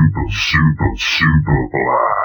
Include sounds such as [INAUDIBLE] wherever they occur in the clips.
super, super, super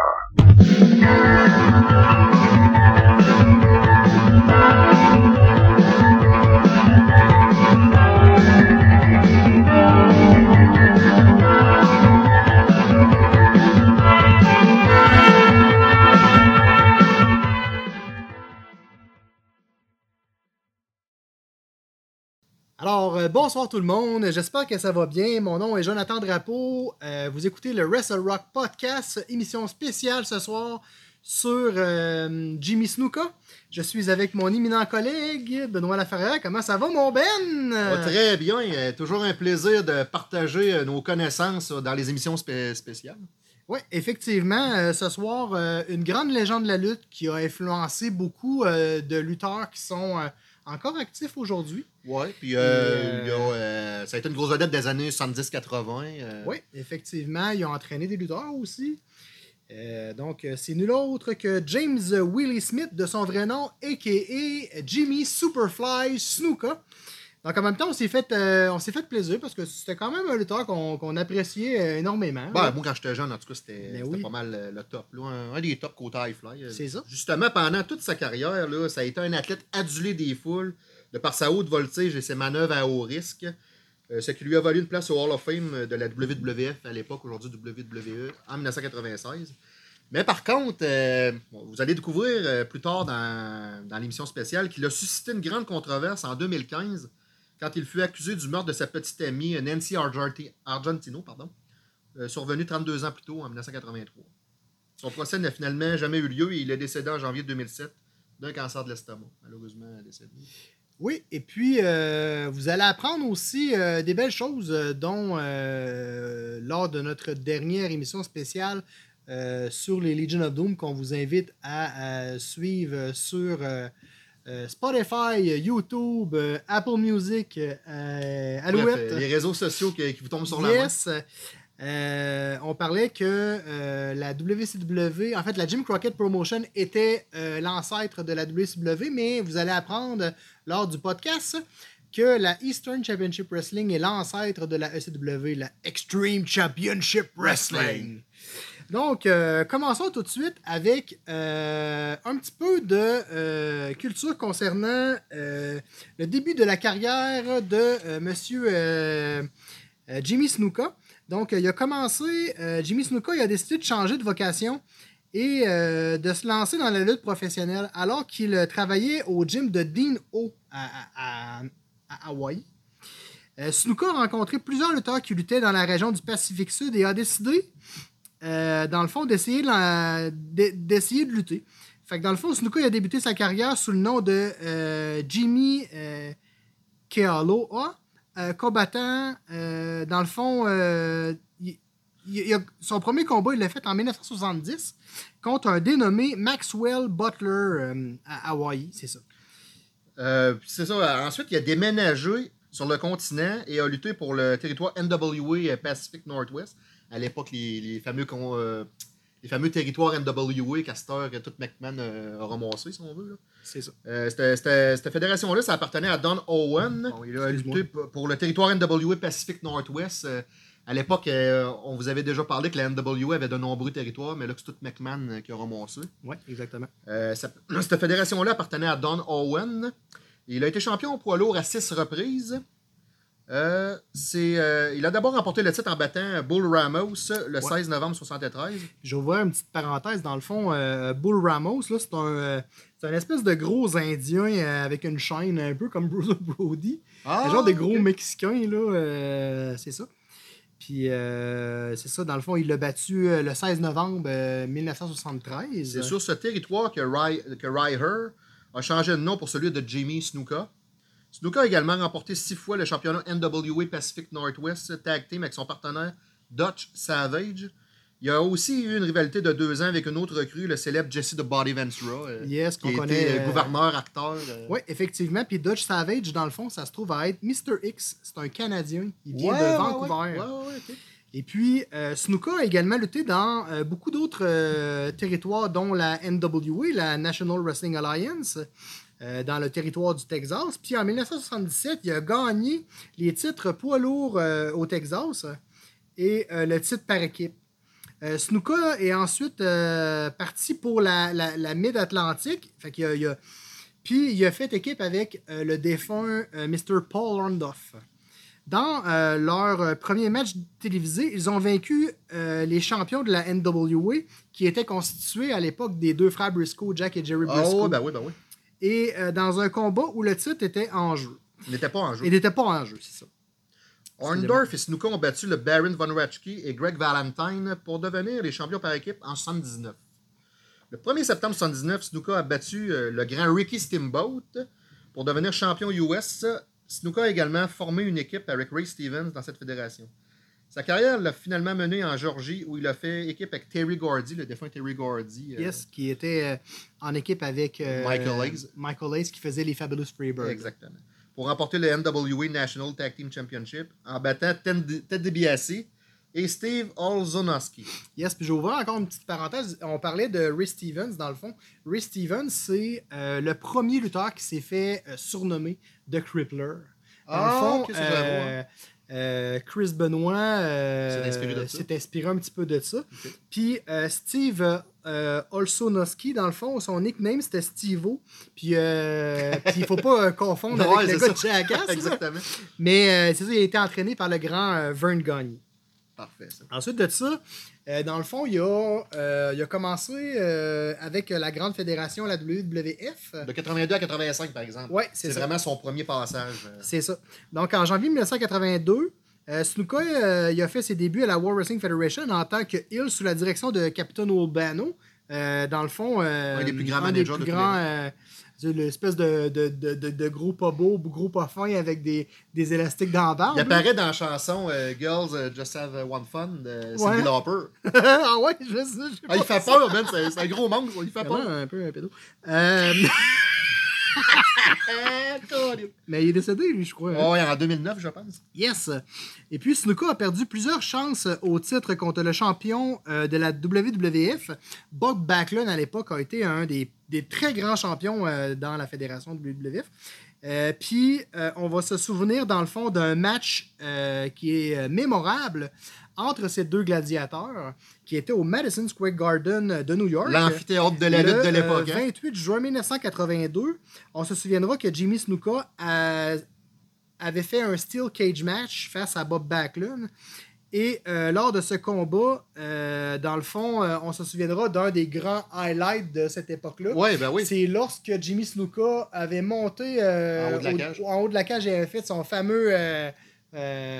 Alors, euh, bonsoir tout le monde. J'espère que ça va bien. Mon nom est Jonathan Drapeau. Euh, vous écoutez le Wrestle Rock Podcast, émission spéciale ce soir sur euh, Jimmy Snuka. Je suis avec mon éminent collègue Benoît Laferrière. Comment ça va, mon Ben? Très bien. Toujours un plaisir de partager nos connaissances dans les émissions spé- spéciales. Oui, effectivement, ce soir, une grande légende de la lutte qui a influencé beaucoup de lutteurs qui sont encore actifs aujourd'hui. Ouais, puis euh, euh, a, euh, ça a été une grosse vedette des années 70-80. euh, Oui, effectivement, ils ont entraîné des lutteurs aussi. Donc, c'est nul autre que James Willie Smith, de son vrai nom, a.k.a. Jimmy Superfly Snuka. Donc, en même temps, on s'est fait, euh, on s'est fait plaisir parce que c'était quand même un lutteur qu'on qu'on appréciait euh, énormément. Ben, moi, quand j'étais jeune, en tout cas, c'était Ben c'était oui. pas mal euh, le top. là. Un, un des tops côté High Fly. C'est ça. Justement, pendant toute sa carrière, là, ça a été un athlète adulé des foules de par sa haute voltige et ses manœuvres à haut risque. Euh, ce qui lui a valu une place au Hall of Fame de la WWF à l'époque, aujourd'hui WWE, en 1996. Mais par contre, euh, vous allez découvrir plus tard dans, dans l'émission spéciale qu'il a suscité une grande controverse en 2015 quand il fut accusé du meurtre de sa petite amie Nancy Argenti- Argentino, pardon, euh, survenu 32 ans plus tôt, en 1983. Son procès n'a finalement jamais eu lieu et il est décédé en janvier 2007 d'un cancer de l'estomac, malheureusement décédé. Oui, et puis euh, vous allez apprendre aussi euh, des belles choses, euh, dont euh, lors de notre dernière émission spéciale euh, sur les Legion of Doom, qu'on vous invite à suivre sur euh, euh, Spotify, YouTube, euh, Apple Music, euh, Alouette. Bref, euh, les réseaux sociaux qui, qui vous tombent sur la main. Yes. Euh, on parlait que euh, la WCW, en fait, la Jim Crockett Promotion était euh, l'ancêtre de la WCW, mais vous allez apprendre lors du podcast que la Eastern Championship Wrestling est l'ancêtre de la ECW, la Extreme Championship Wrestling. Donc, euh, commençons tout de suite avec euh, un petit peu de euh, culture concernant le début de la carrière de Monsieur Jimmy Snuka. Donc, il a commencé, Jimmy Snuka, il a décidé de changer de vocation et de se lancer dans la lutte professionnelle alors qu'il travaillait au gym de Dean O à, à- à- Hawaï. Snuka a rencontré plusieurs lutteurs qui luttaient dans la région du Pacifique Sud et a décidé, euh, dans le fond, d'essayer de, lutter. Fait que dans le fond, Snuka a débuté sa carrière sous le nom de euh, Jimmy euh, Kealoha, euh, combattant, dans le fond, son premier combat, il l'a fait en 1970 contre un dénommé Maxwell Butler à Hawaï, c'est ça. C'est ça. Ensuite, il a déménagé sur le continent et a lutté pour le territoire NWA Pacific Northwest. À l'époque, les, les fameux con- euh, les fameux territoires NWA qu'Astor et tout McMahon euh, a ramassé, si on veut. là. C'est ça. Euh, cette fédération-là, ça appartenait à Don Owen. Bon, il a lutté pour le territoire NWA Pacific Northwest. Euh, à l'époque, euh, on vous avait déjà parlé que la NWA avait de nombreux territoires, mais là, c'est tout McMahon euh, qui a ramassé. Oui, exactement. Euh, ça- [CLEARS THROAT] cette fédération-là appartenait à Don Owen. Il a été champion au poids lourd à six reprises. Euh, c'est, euh, il a d'abord remporté le titre en battant Bull Ramos le 16 novembre 73. Je vais ouvrir une petite parenthèse. Dans le fond, euh, Bull Ramos, là, c'est un, euh, c'est un espèce de gros Indien avec une chaîne, un peu comme Bruce Brody. Ah, genre des gros ok. Mexicains, là, c'est ça. Puis, euh, c'est ça, dans le fond, il l'a battu le 16 novembre euh, 1973. C'est sur ce territoire que, Ry, que Ryher a changé de nom pour celui de Jamie Snuka. Snuka a également remporté six fois le championnat NWA Pacific Northwest Tag Team avec son partenaire Dutch Savage. Il y a aussi eu une rivalité de deux ans avec une autre recrue, le célèbre Jesse the Body Ventura, euh, Yes, qui qu'on était connaît. euh, euh, gouverneur, acteur. euh. Oui, effectivement. Puis Dutch Savage, dans le fond, ça se trouve à être Mr. X. C'est un Canadien. Il vient Ouais, de ouais, Vancouver. ouais. Et puis, Snuka a également lutté dans beaucoup d'autres territoires, dont la NWA, la National Wrestling Alliance, euh, dans le territoire du Texas. Puis en 1977, il a gagné les titres poids lourds euh, au Texas et euh, le titre par équipe. Snuka est ensuite parti pour la, la, la Mid-Atlantique. Fait qu'il a- il a- puis il a fait équipe avec le défunt Mr. Paul Orndorff. Dans euh, leur premier match télévisé, ils ont vaincu euh, les champions de la NWA, qui étaient constitués à l'époque des deux frères Briscoe, Jack et Jerry Briscoe. Oh, ben oui, ben oui. Et euh, dans un combat où le titre était en jeu. Il n'était pas en jeu. Il n'était pas en jeu, c'est ça. Orndorff et Snuka ont battu le Baron Von Ratchke et Greg Valentine pour devenir les champions par équipe en 79. Le 1er septembre 79, Snuka a battu euh, le grand Ricky Steamboat pour devenir champion US. Snuka a également formé une équipe avec Ray Stevens dans cette fédération. Sa carrière l'a finalement mené en Georgie où il a fait équipe avec Terry Gordy, le défunt Terry Gordy. euh, Yes, qui était euh, en équipe avec euh, Michael Hayes. Michael Hayes qui faisait les Fabulous Freebirds. Exactement. Pour remporter le NWA National Tag Team Championship en battant Ted DiBiase et Steve Olzonowski. Yes, puis j'ai ouvert encore une petite parenthèse. On parlait de Ray Stevens, dans le fond. Ray Stevens, c'est euh, le premier lutteur qui s'est fait euh, surnommer The Crippler. Dans Ah, le fond, ok, c'est vrai, euh, euh, Chris Benoit euh, S'est inspiré un petit peu de ça. Puis euh, Steve Olsonowski, dans le fond, son nickname c'était Steve-O. Puis [LAUGHS] puis il faut pas confondre avec le gars de. Jackass. [LAUGHS] Exactement. Mais c'est ça, il a été entraîné par le grand Vern Gagne. Parfait, ça. Ensuite de ça, euh, dans le fond, il a, euh, il a commencé euh, avec la grande fédération, la WWF. De 82 à 85, par exemple. Ouais, c'est ça. vraiment son premier passage. C'est ça. Donc, en janvier 1982, euh, Snuka il a fait ses débuts à la World Wrestling Federation en tant que heel sous la direction de Captain Albano. Dans le fond, Un des plus grands managers de tous l'espèce de, de, de, de, de gros pas beau, gros pas fin avec des, des élastiques dans la barbe. Il apparaît dans la chanson euh, Girls euh, Just Have One Fun de Ouais. Cyndi Lauper. [LAUGHS] ah ouais, je sais. Ah, il fait peur, man. C'est un gros monstre. Il fait peur. un peu un pédo. Euh, [LAUGHS] [LAUGHS] mais il est décédé, lui, je crois. hein. Oh, ouais, en 2009, je pense. Yes. Et puis, Snuka a perdu plusieurs chances au titre contre le champion euh, de la WWF. Bob Backlund, à l'époque, a été un des, des très grands champions euh, dans la fédération WWF. Euh, puis, on va se souvenir, dans le fond, d'un match qui est mémorable entre ces deux gladiateurs, qui était au Madison Square Garden de New York. L'amphithéâtre de la Le, lutte de euh, l'époque. hein? 28 juin 1982, on se souviendra que Jimmy Snuka a- avait fait un Steel Cage match face à Bob Backlund. Et euh, lors de ce combat, euh, dans le fond, euh, on se souviendra d'un des grands highlights de cette époque-là. Ouais, ben oui. C'est lorsque Jimmy Snuka avait monté euh, En haut de la cage. en haut de la cage et avait fait son fameux euh, euh,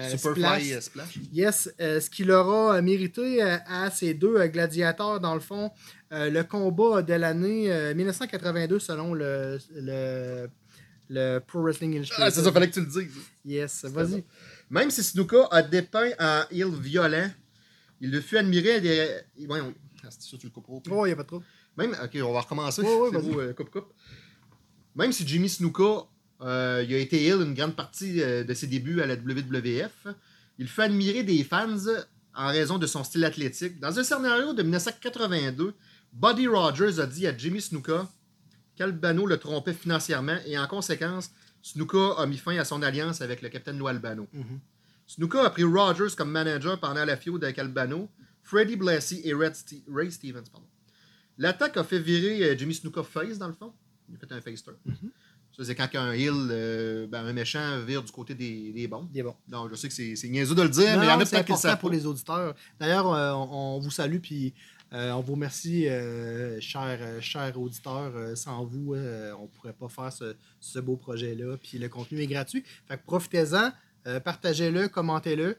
Superfly splash. euh, Splash. Yes, euh, ce qui leur a euh, mérité euh, à ces deux euh, gladiateurs, dans le fond, euh, le combat de l'année euh, 1982 selon le, le, le Pro Wrestling Illustrated. Ah, c'est ça, fallait que tu le dises. Yes, vas-y. Même si Snuka a dépeint en heel violent, il le fut admiré des. Oui. Ah, c'est sûr, tu le couperas. Oh, il n'y a pas trop. Même, ok, on va recommencer. Ouais, ouais, euh, coupe, coupe. Même si Jimmy Snuka, euh, il a été heel une grande partie euh, de ses débuts à la WWF, il fut admiré des fans en raison de son style athlétique. Dans un scénario de 1982, Buddy Rogers a dit à Jimmy Snuka qu'Albano le trompait financièrement et en conséquence, Snuka a mis fin à son alliance avec le capitaine Lou Albano. Mhm. Snuka a pris Rogers comme manager pendant la feud avec Albano, Freddie Blassie et Red Ray Stevens. L'attaque a fait virer euh, Jimmy Snuka face, dans le fond. Il a fait un face turn. Mhm. C'est quand un heel, euh, ben, un méchant, vire du côté des, des bons. Il est bon. Donc, je sais que c'est niaiseux de le dire, Non, mais il y en a c'est peut-être qui savent pour les auditeurs. D'ailleurs, euh, on, on vous salue puis euh, on vous remercie, chers, chers auditeurs. Sans vous, on ne pourrait pas faire ce, ce beau projet-là. Puis le contenu est gratuit. Fait que profitez-en, partagez-le, commentez-le.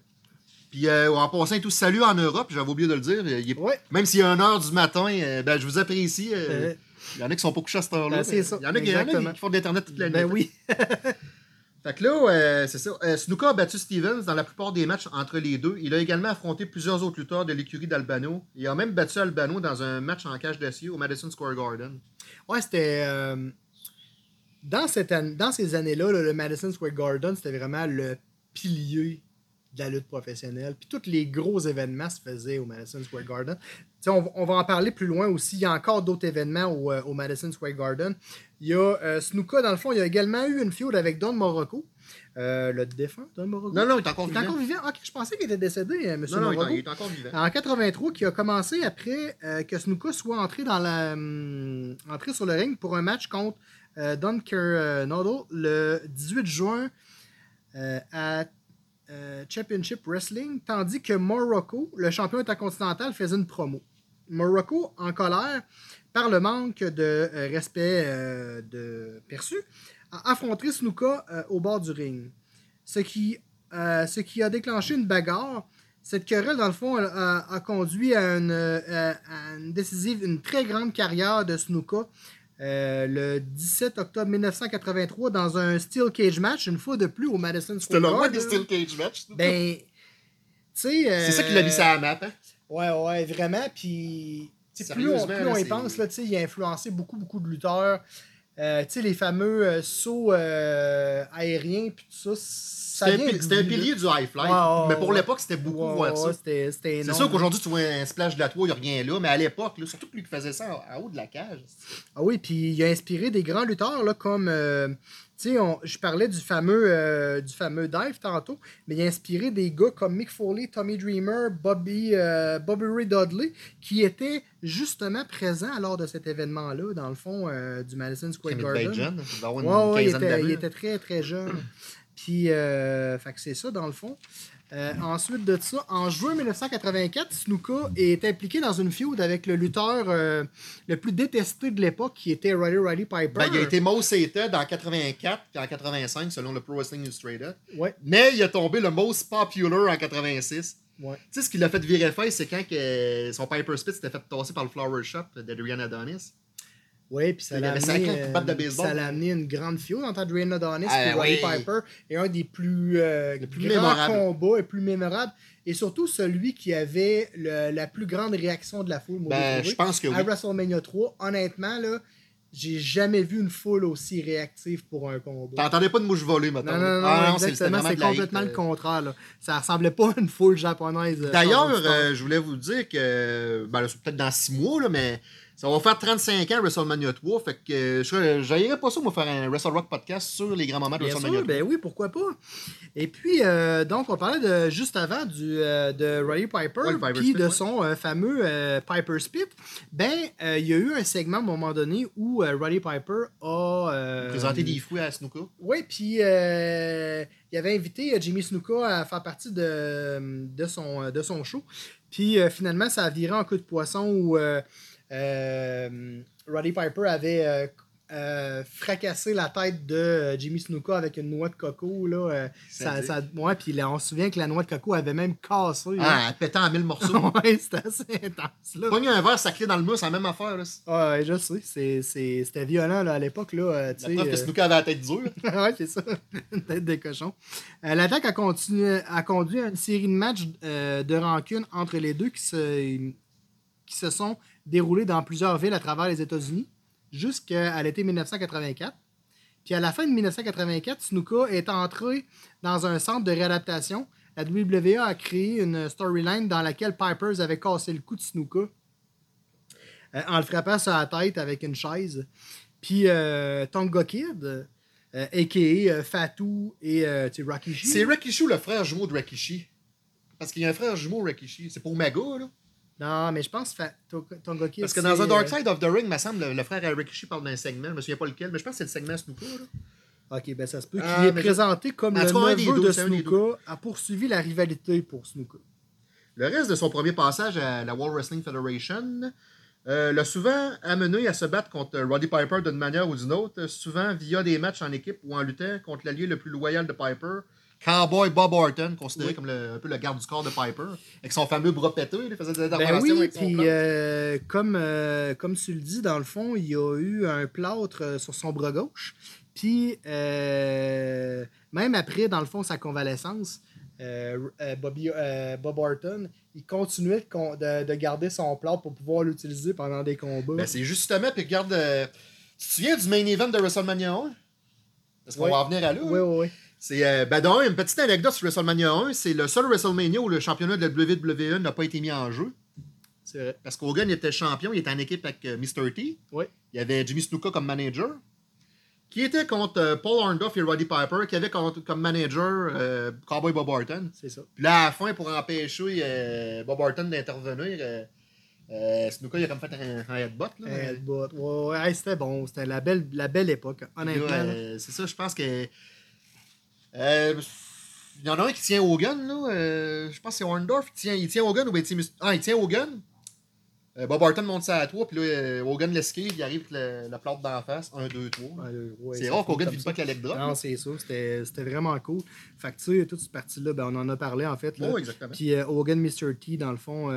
Puis euh, en passant, tout salut en Europe, j'avais oublié de le dire. il est- Ouais. Même s'il est 1h du matin, euh, ben, je vous apprécie. Euh, il y en a qui sont pas couchés à cette heure-là. Ben, Il y en a, qui- il y en a exactement. qui font de l'Internet toute la nuit. ben oui. [LAUGHS] Fait que là, euh, c'est ça. Euh, Snuka a battu Stevens dans la plupart des matchs entre les deux. Il a également affronté plusieurs autres lutteurs de l'écurie d'Albano. Il a même battu Albano dans un match en cage d'acier au Madison Square Garden. Ouais, c'était. euh, dans, cette an- dans ces années-là, là, le Madison Square Garden, c'était vraiment le pilier de la lutte professionnelle. Puis tous les gros événements se faisaient au Madison Square Garden. On, va- on va en parler plus loin aussi. Il y a encore d'autres événements au, euh, au Madison Square Garden. Il y a euh, Snuka, dans le fond, il y a également eu une feud avec Don Morocco. Euh, le défunt, Don Morogo. Non, non, il est encore Il est vivant. encore vivant. Ok, je pensais qu'il était décédé, euh, M. Non, non, il est, Morogo. il est encore vivant. En 83, qui a commencé après euh, que Snuka soit entré dans la hum, entré sur le ring pour un match contre Don Noddle le 18 juin à euh, Championship Wrestling, tandis que Morocco, le champion intercontinental, faisait une promo. Morocco, en colère par le manque de euh, respect euh, perçu, a affronté Snuka au bord du ring. Ce qui, ce qui a déclenché une bagarre. Cette querelle, dans le fond, a, conduit à une, à une décisive, une très grande carrière de Snuka. Euh, le 17 octobre 1983 dans un Steel Cage match, une fois de plus au Madison C'était Square le roi Garden. des Steel Cage Match. Ben, tu sais. C'est ça qui l'a mis sur la map. Hein? Ouais, ouais, vraiment. Puis, plus on, plus y pense, là, il a influencé beaucoup, beaucoup de lutteurs. Euh, tu sais, les fameux euh, sauts euh, aériens, puis tout ça, ça C'était un, pilier du high fly. Mais pour ouais. l'époque, c'était beaucoup Ouais, ouais, C'est sûr qu'aujourd'hui, tu vois un splash de la tour, il n'y a rien là, mais à l'époque, surtout que lui qui faisait ça en, en haut de la cage. Ah oui, puis il a inspiré des grands lutteurs là, comme. Tu sais, on- je parlais du fameux, euh, du fameux Dive tantôt, mais il a inspiré des gars comme Mick Foley, Tommy Dreamer, Bobby, euh, Bobby Ray Dudley, qui étaient justement présents lors de cet événement-là, dans le fond, euh, du Madison Square Garden. jeune, il doit avoir une Ouais, ouais, il, était, était très, très jeune. Puis, euh, fait que c'est ça, dans le fond. Euh, ensuite de ça, en juin 1984, Snuka est impliqué dans une feud avec le lutteur euh, le plus détesté de l'époque, qui était Roddy Roddy Piper. Ben, il a été most hated en 84 puis en 85 selon le Pro Wrestling Illustrated. Ouais, Mais il a tombé le most popular en 86. ouais. Tu sais, ce qui l'a fait virer face, c'est quand que son Piper Spit s'était fait tasser par le Flower Shop d'Adrian Adonis. Ouais, puis ça l'a amené, 50 euh, ça l'a amené une grande feud entre Adrian Adonis Ah, Roddy oui. Piper. Et un des plus, euh, Le plus grands combats et plus mémorables. Et surtout celui qui avait le- la plus grande réaction de la foule. Ben, je pense que oui. à WrestleMania 3, honnêtement, là, j'ai jamais vu une foule aussi réactive pour un combat. T'entendais pas de mouche volée, maintenant. Non, non, non, Ah, exactement. vraiment C'est complètement le euh. contraire. Là. Ça ressemblait pas à une foule japonaise. euh, D'ailleurs, euh, je voulais vous dire que, ben, c'est peut-être dans 6 mois, là, mais ça va faire 35 ans WrestleMania 3. Fait que euh, je j'aillerais pas ça, moi, faire un Wrestle Rock podcast sur les grands moments de Bien WrestleMania sûr, 3. ben oui, pourquoi pas. Et puis, euh, donc, on parlait de, juste avant du, euh, de Roddy Piper, Ouais, puis de ouais. son euh, fameux Piper Spit. Ben, il y a eu un segment à un moment donné où Roddy Piper a... Présenter des fouets à Snuka. Oui, puis il avait invité Jimmy Snuka à faire partie de, de, son, de son show. Puis finalement, ça a viré en coup de poisson où Roddy Piper avait euh, euh, fracassé la tête de euh, Jimmy Snuka avec une noix de coco. Là, euh, ça, C'est-à-dire? ça, ouais, puis là, on se souvient que la noix de coco avait même cassé. Ah, pétant en mille morceaux. hein. [LAUGHS] ouais, c'était assez intense. Là. Pogner un verre sacré dans le mousse, la même affaire. Là. Ah, ouais, je sais, c'est- c'est- c'était violent là, à l'époque. Là, euh, La que euh, Snuka avait la tête dure. [LAUGHS] ouais, c'est ça. Une tête de cochon. Euh, L'attaque a, continué- a conduit à une série de matchs euh, de rancune entre les deux qui se, qui se sont déroulés dans plusieurs villes à travers les États-Unis jusqu'à l'été 1984. Puis à la fin de 1984, Snuka est entré dans un centre de réadaptation. La WWE a créé une storyline dans laquelle Pipers avait cassé le cou de Snuka euh, en le frappant sur la tête avec une chaise. Puis euh, Tonga Kid, a.k.a. euh, Fatou et euh, tu sais, Rakishi. C'est Rakishi le frère jumeau de Rakishi? Parce qu'il y a un frère jumeau Rakishi. C'est pour Maga, là. Non, mais je pense Fa- To- Tonga Kid. Parce que dans un Dark euh, Side of the Ring, me semble, le, le frère à Rakishi parle d'un segment. Je me souviens pas lequel, mais je pense que c'est le segment Snuka, là. Ok, ben ça se peut qu'il Ah, est je- présenté comme En le neveu deux, de Snuka, a poursuivi la rivalité pour Snuka. Le reste de son premier passage à la World Wrestling Federation euh, l'a souvent amené à se battre contre Roddy Piper d'une manière ou d'une autre, souvent via des matchs en équipe ou en luttant contre l'allié le plus loyal de Piper, Cowboy Bob Orton, considéré Oui. comme le, un peu le garde du corps de Piper, avec son fameux bras pété, il faisait des Ben interventions oui, avec son puis euh, comme, euh, comme tu le dis, dans le fond, il y a eu un plâtre euh, sur son bras gauche. Puis euh, même après, dans le fond, sa convalescence, Bobby, Bob Orton, il continuait de, con- de- de garder son plâtre pour pouvoir l'utiliser pendant des combats. Ben, c'est justement, puis regarde, euh, tu te souviens du main event de WrestleMania 1? Est-ce qu'on Oui. va en venir à là? oui, oui, oui. C'est, euh, ben d'un, une petite anecdote sur WrestleMania 1, c'est le seul WrestleMania où le championnat de la WWE n'a pas été mis en jeu. C'est vrai. Parce qu'Hogan était champion, il était en équipe avec euh, Mr. T. Oui. Il y avait Jimmy Snuka comme manager. qui était contre euh, Paul Orndorff et Roddy Piper, qui avait contre- comme manager euh, Cowboy Bob Orton. C'est ça. Puis là, à la fin, pour empêcher Bob Orton d'intervenir, euh, Snuka, il a comme fait un, un headbutt. Là, Euh, but, ouais, c'était bon. C'était la belle, la belle époque. Honnêtement. euh, c'est ça, je pense que. Euh, il y en a un qui tient Hogan, là. euh, je pense que c'est Orndorff. Il tient, il tient Hogan ou bien il tient. Mus- Ah, il tient Hogan. Euh, Bob Orton monte ça à toi, puis là, euh, Hogan l'esquive, il arrive avec le- la plate d'en face. 1, 2, 3. Ouais, ouais, c'est rare qu'Hogan ça. pas avec la leg drop. Non, c'est ça. C'était vraiment cool. Fait que, tu sais, toute cette partie-là, ben, on en a parlé, en fait. Là. Oh, exactement. Tu Puis euh, Hogan Mr. T, dans le fond,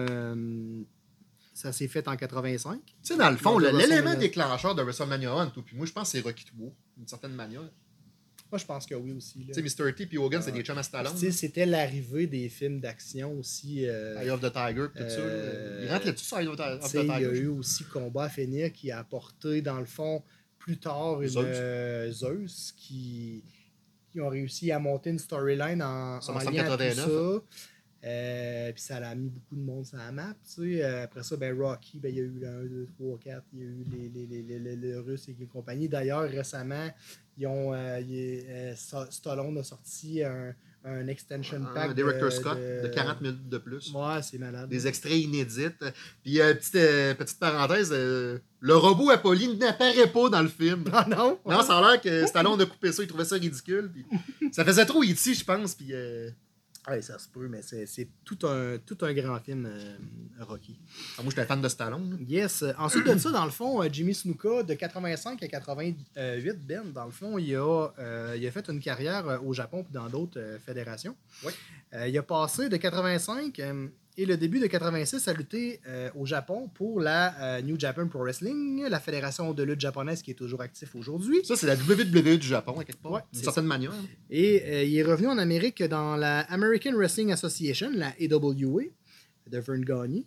ça s'est fait en 85. sais, dans le fond, l'élément déclencheur de WrestleMania 1, toi, puis moi, je pense que c'est Rocky 3, d'une certaine manière. Moi, je pense que oui aussi. Tu sais, Mr. T puis Hogan, c'est Ouais. des chums à Stallone. C'était l'arrivée des films d'action aussi. euh, Eye of the Tiger, tout ça. Euh. Il rentre là-dessus sur Eye of the sais, il y a Tiger? eu aussi Combat à qui a apporté, dans le fond, plus tard, une Zeus. euh, Zeus qui, qui ont réussi à monter une storyline en, en lien à tout 89, ça. Euh, puis ça a mis beaucoup de monde sur la map. tu sais. Euh, après ça, ben, Rocky, ben, il y a eu le 1, 2, 3, 4, il y a eu les, les, les, les, les- Russes et les compagnies. D'ailleurs, récemment, ils ont, euh, euh, Sta- Stallone a sorti un, un extension pack. Director de, Scott de- de 40 minutes de plus. Ouais, c'est malade. Des extraits inédits. Puis, petite, petite parenthèse, le robot Apolline n'apparaît pas dans le film. Ah non? Non, ça a l'air que Stallone a coupé ça, il trouvait ça ridicule. Puis ça faisait trop E.T., je pense. Puis, Ouais, ça se peut, mais c'est tout un, tout un grand film, euh, Rocky. ah, moi, j'étais fan de Stallone. Yes. euh, Ensuite de ça, dans le fond, euh, Jimmy Snuka, de 85 à 88, Ben, dans le fond, il a, euh, il a fait une carrière au Japon et dans d'autres euh, fédérations. Euh, il a passé de 85 euh, et le début de 86 à lutter euh, au Japon pour la euh, New Japan Pro Wrestling, la fédération de lutte japonaise qui est toujours active aujourd'hui. Ça, c'est la WWE du Japon, à quelque part. Ouais, D'une certaine manière. Et euh, il est revenu en Amérique dans la American Wrestling Association, la AWA, de Vern Gagne,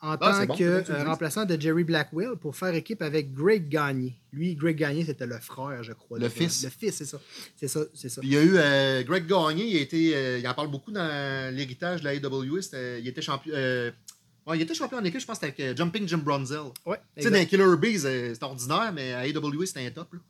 en Ah, tant bon, que bon euh, remplaçant de Jerry Blackwell pour faire équipe avec Greg Gagne. Lui, Greg Gagne, c'était le frère, je crois. Le fils. Le fils, c'est ça. C'est ça, c'est ça. Il y a eu euh, Greg Gagné, il, a été, euh, il en parle beaucoup dans l'héritage de la c'était- Il était champion. euh, ouais, il était champion en équipe, je pense, c'était avec Jumping Jim Brunzel. Ouais, Tu sais, dans Killer Bees, c'est ordinaire, mais à AWA, c'était un top. là.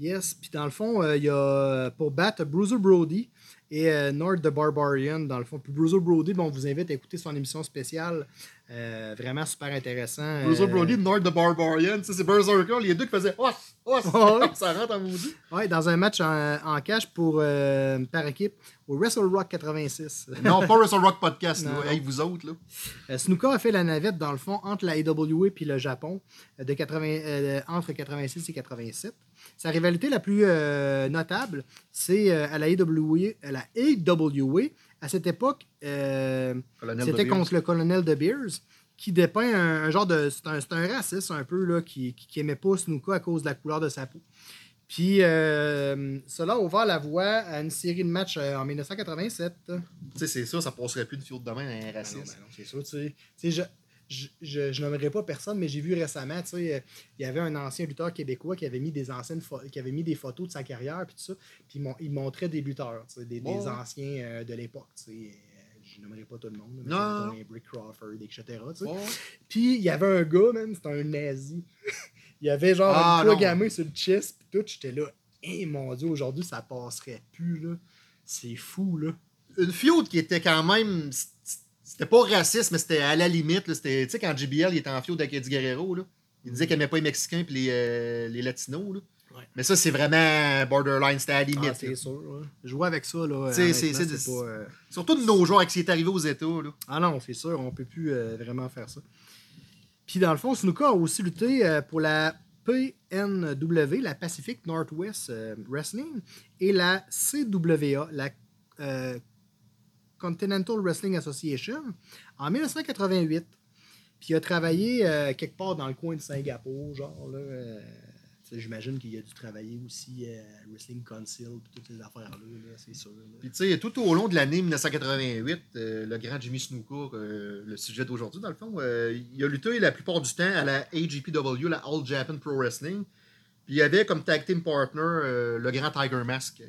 Yes, puis dans le fond, il y a pour battre Bruiser Brody et Nord the Barbarian, dans le fond. Puis Bruiser Brody, bon, on vous invite à écouter son émission spéciale. Euh, vraiment super intéressant. Bruiser Euh, Brody, Nord the Barbarian, c'est Berserker, les deux qui faisaient [LAUGHS] ça rentre en maudit. Ouais, dans un match en, en cash pour, euh, par équipe au Wrestle Rock 86. [LAUGHS] Non, pas Wrestle Rock Podcast, Non, non. Hey, vous autres, là. Euh, Snuka a fait la navette, dans le fond, entre la AWA et le Japon, de 80, entre 86 et 87. Sa rivalité la plus notable, c'est à la AWA. À la AWA. À cette époque, euh, c'était contre le colonel de Beers, qui dépeint un, un genre de. C'est un, c'est un raciste, un peu, là, qui, qui, qui aimait pas Snuka à cause de la couleur de sa peau. Puis, euh, cela a ouvert la voie à une série de matchs euh, en 1987. Tu sais, c'est ça, ça passerait plus de fiole de main à un Ben non, raciste. ben non, c'est sûr, tu sais. Je, je, nommerai pas personne, mais j'ai vu récemment, tu sais, euh, il y avait un ancien lutteur québécois qui avait mis des anciennes qui avait mis des photos de sa carrière, puis tout ça, puis il, mon- il montrait des lutteurs, tu sais, des, anciens euh, de l'époque, tu sais. euh, Je nommerai pas tout le monde, mais Non, Brick Crawford, etc. tu sais. Ouais. Puis il y avait un gars, man, c'était un nazi. [LAUGHS] il y avait genre Ah, un gammé sur le chest, puis tout, j'étais là, hé mon dieu, aujourd'hui ça passerait plus, là. C'est fou, là. Une feud qui était quand même. C'était pas raciste, mais c'était à la limite. C'était, tu sais, quand JBL il était en feud avec Eddie Guerrero, là, il disait qu'il aimait pas les Mexicains et les, euh, les Latinos. Là. Ouais. Mais ça, c'est vraiment borderline, c'était à la limite. Ah, c'est sûr. là. Jouer avec ça, là. C'est- pas, euh, Surtout de nos jours, avec ce qui est arrivé aux États. Là. Ah non, c'est sûr, on peut plus euh, vraiment faire ça. Puis dans le fond, Snuka a aussi lutté pour la PNW, la Pacific Northwest Wrestling, et la CWA, la Continental Wrestling Association, en 1988. Puis il a travaillé euh, quelque part dans le coin de Singapour, genre là. euh, J'imagine qu'il a dû travailler aussi euh, à Wrestling Council et toutes ces affaires-là, là, c'est sûr. Puis, tu sais, tout au long de l'année 1988, euh, le grand Jimmy euh, le sujet d'aujourd'hui, dans le fond, il a lutté la plupart du temps à la AGPW, la All Japan Pro Wrestling. Puis, il avait comme tag team partner le grand Tiger Mask.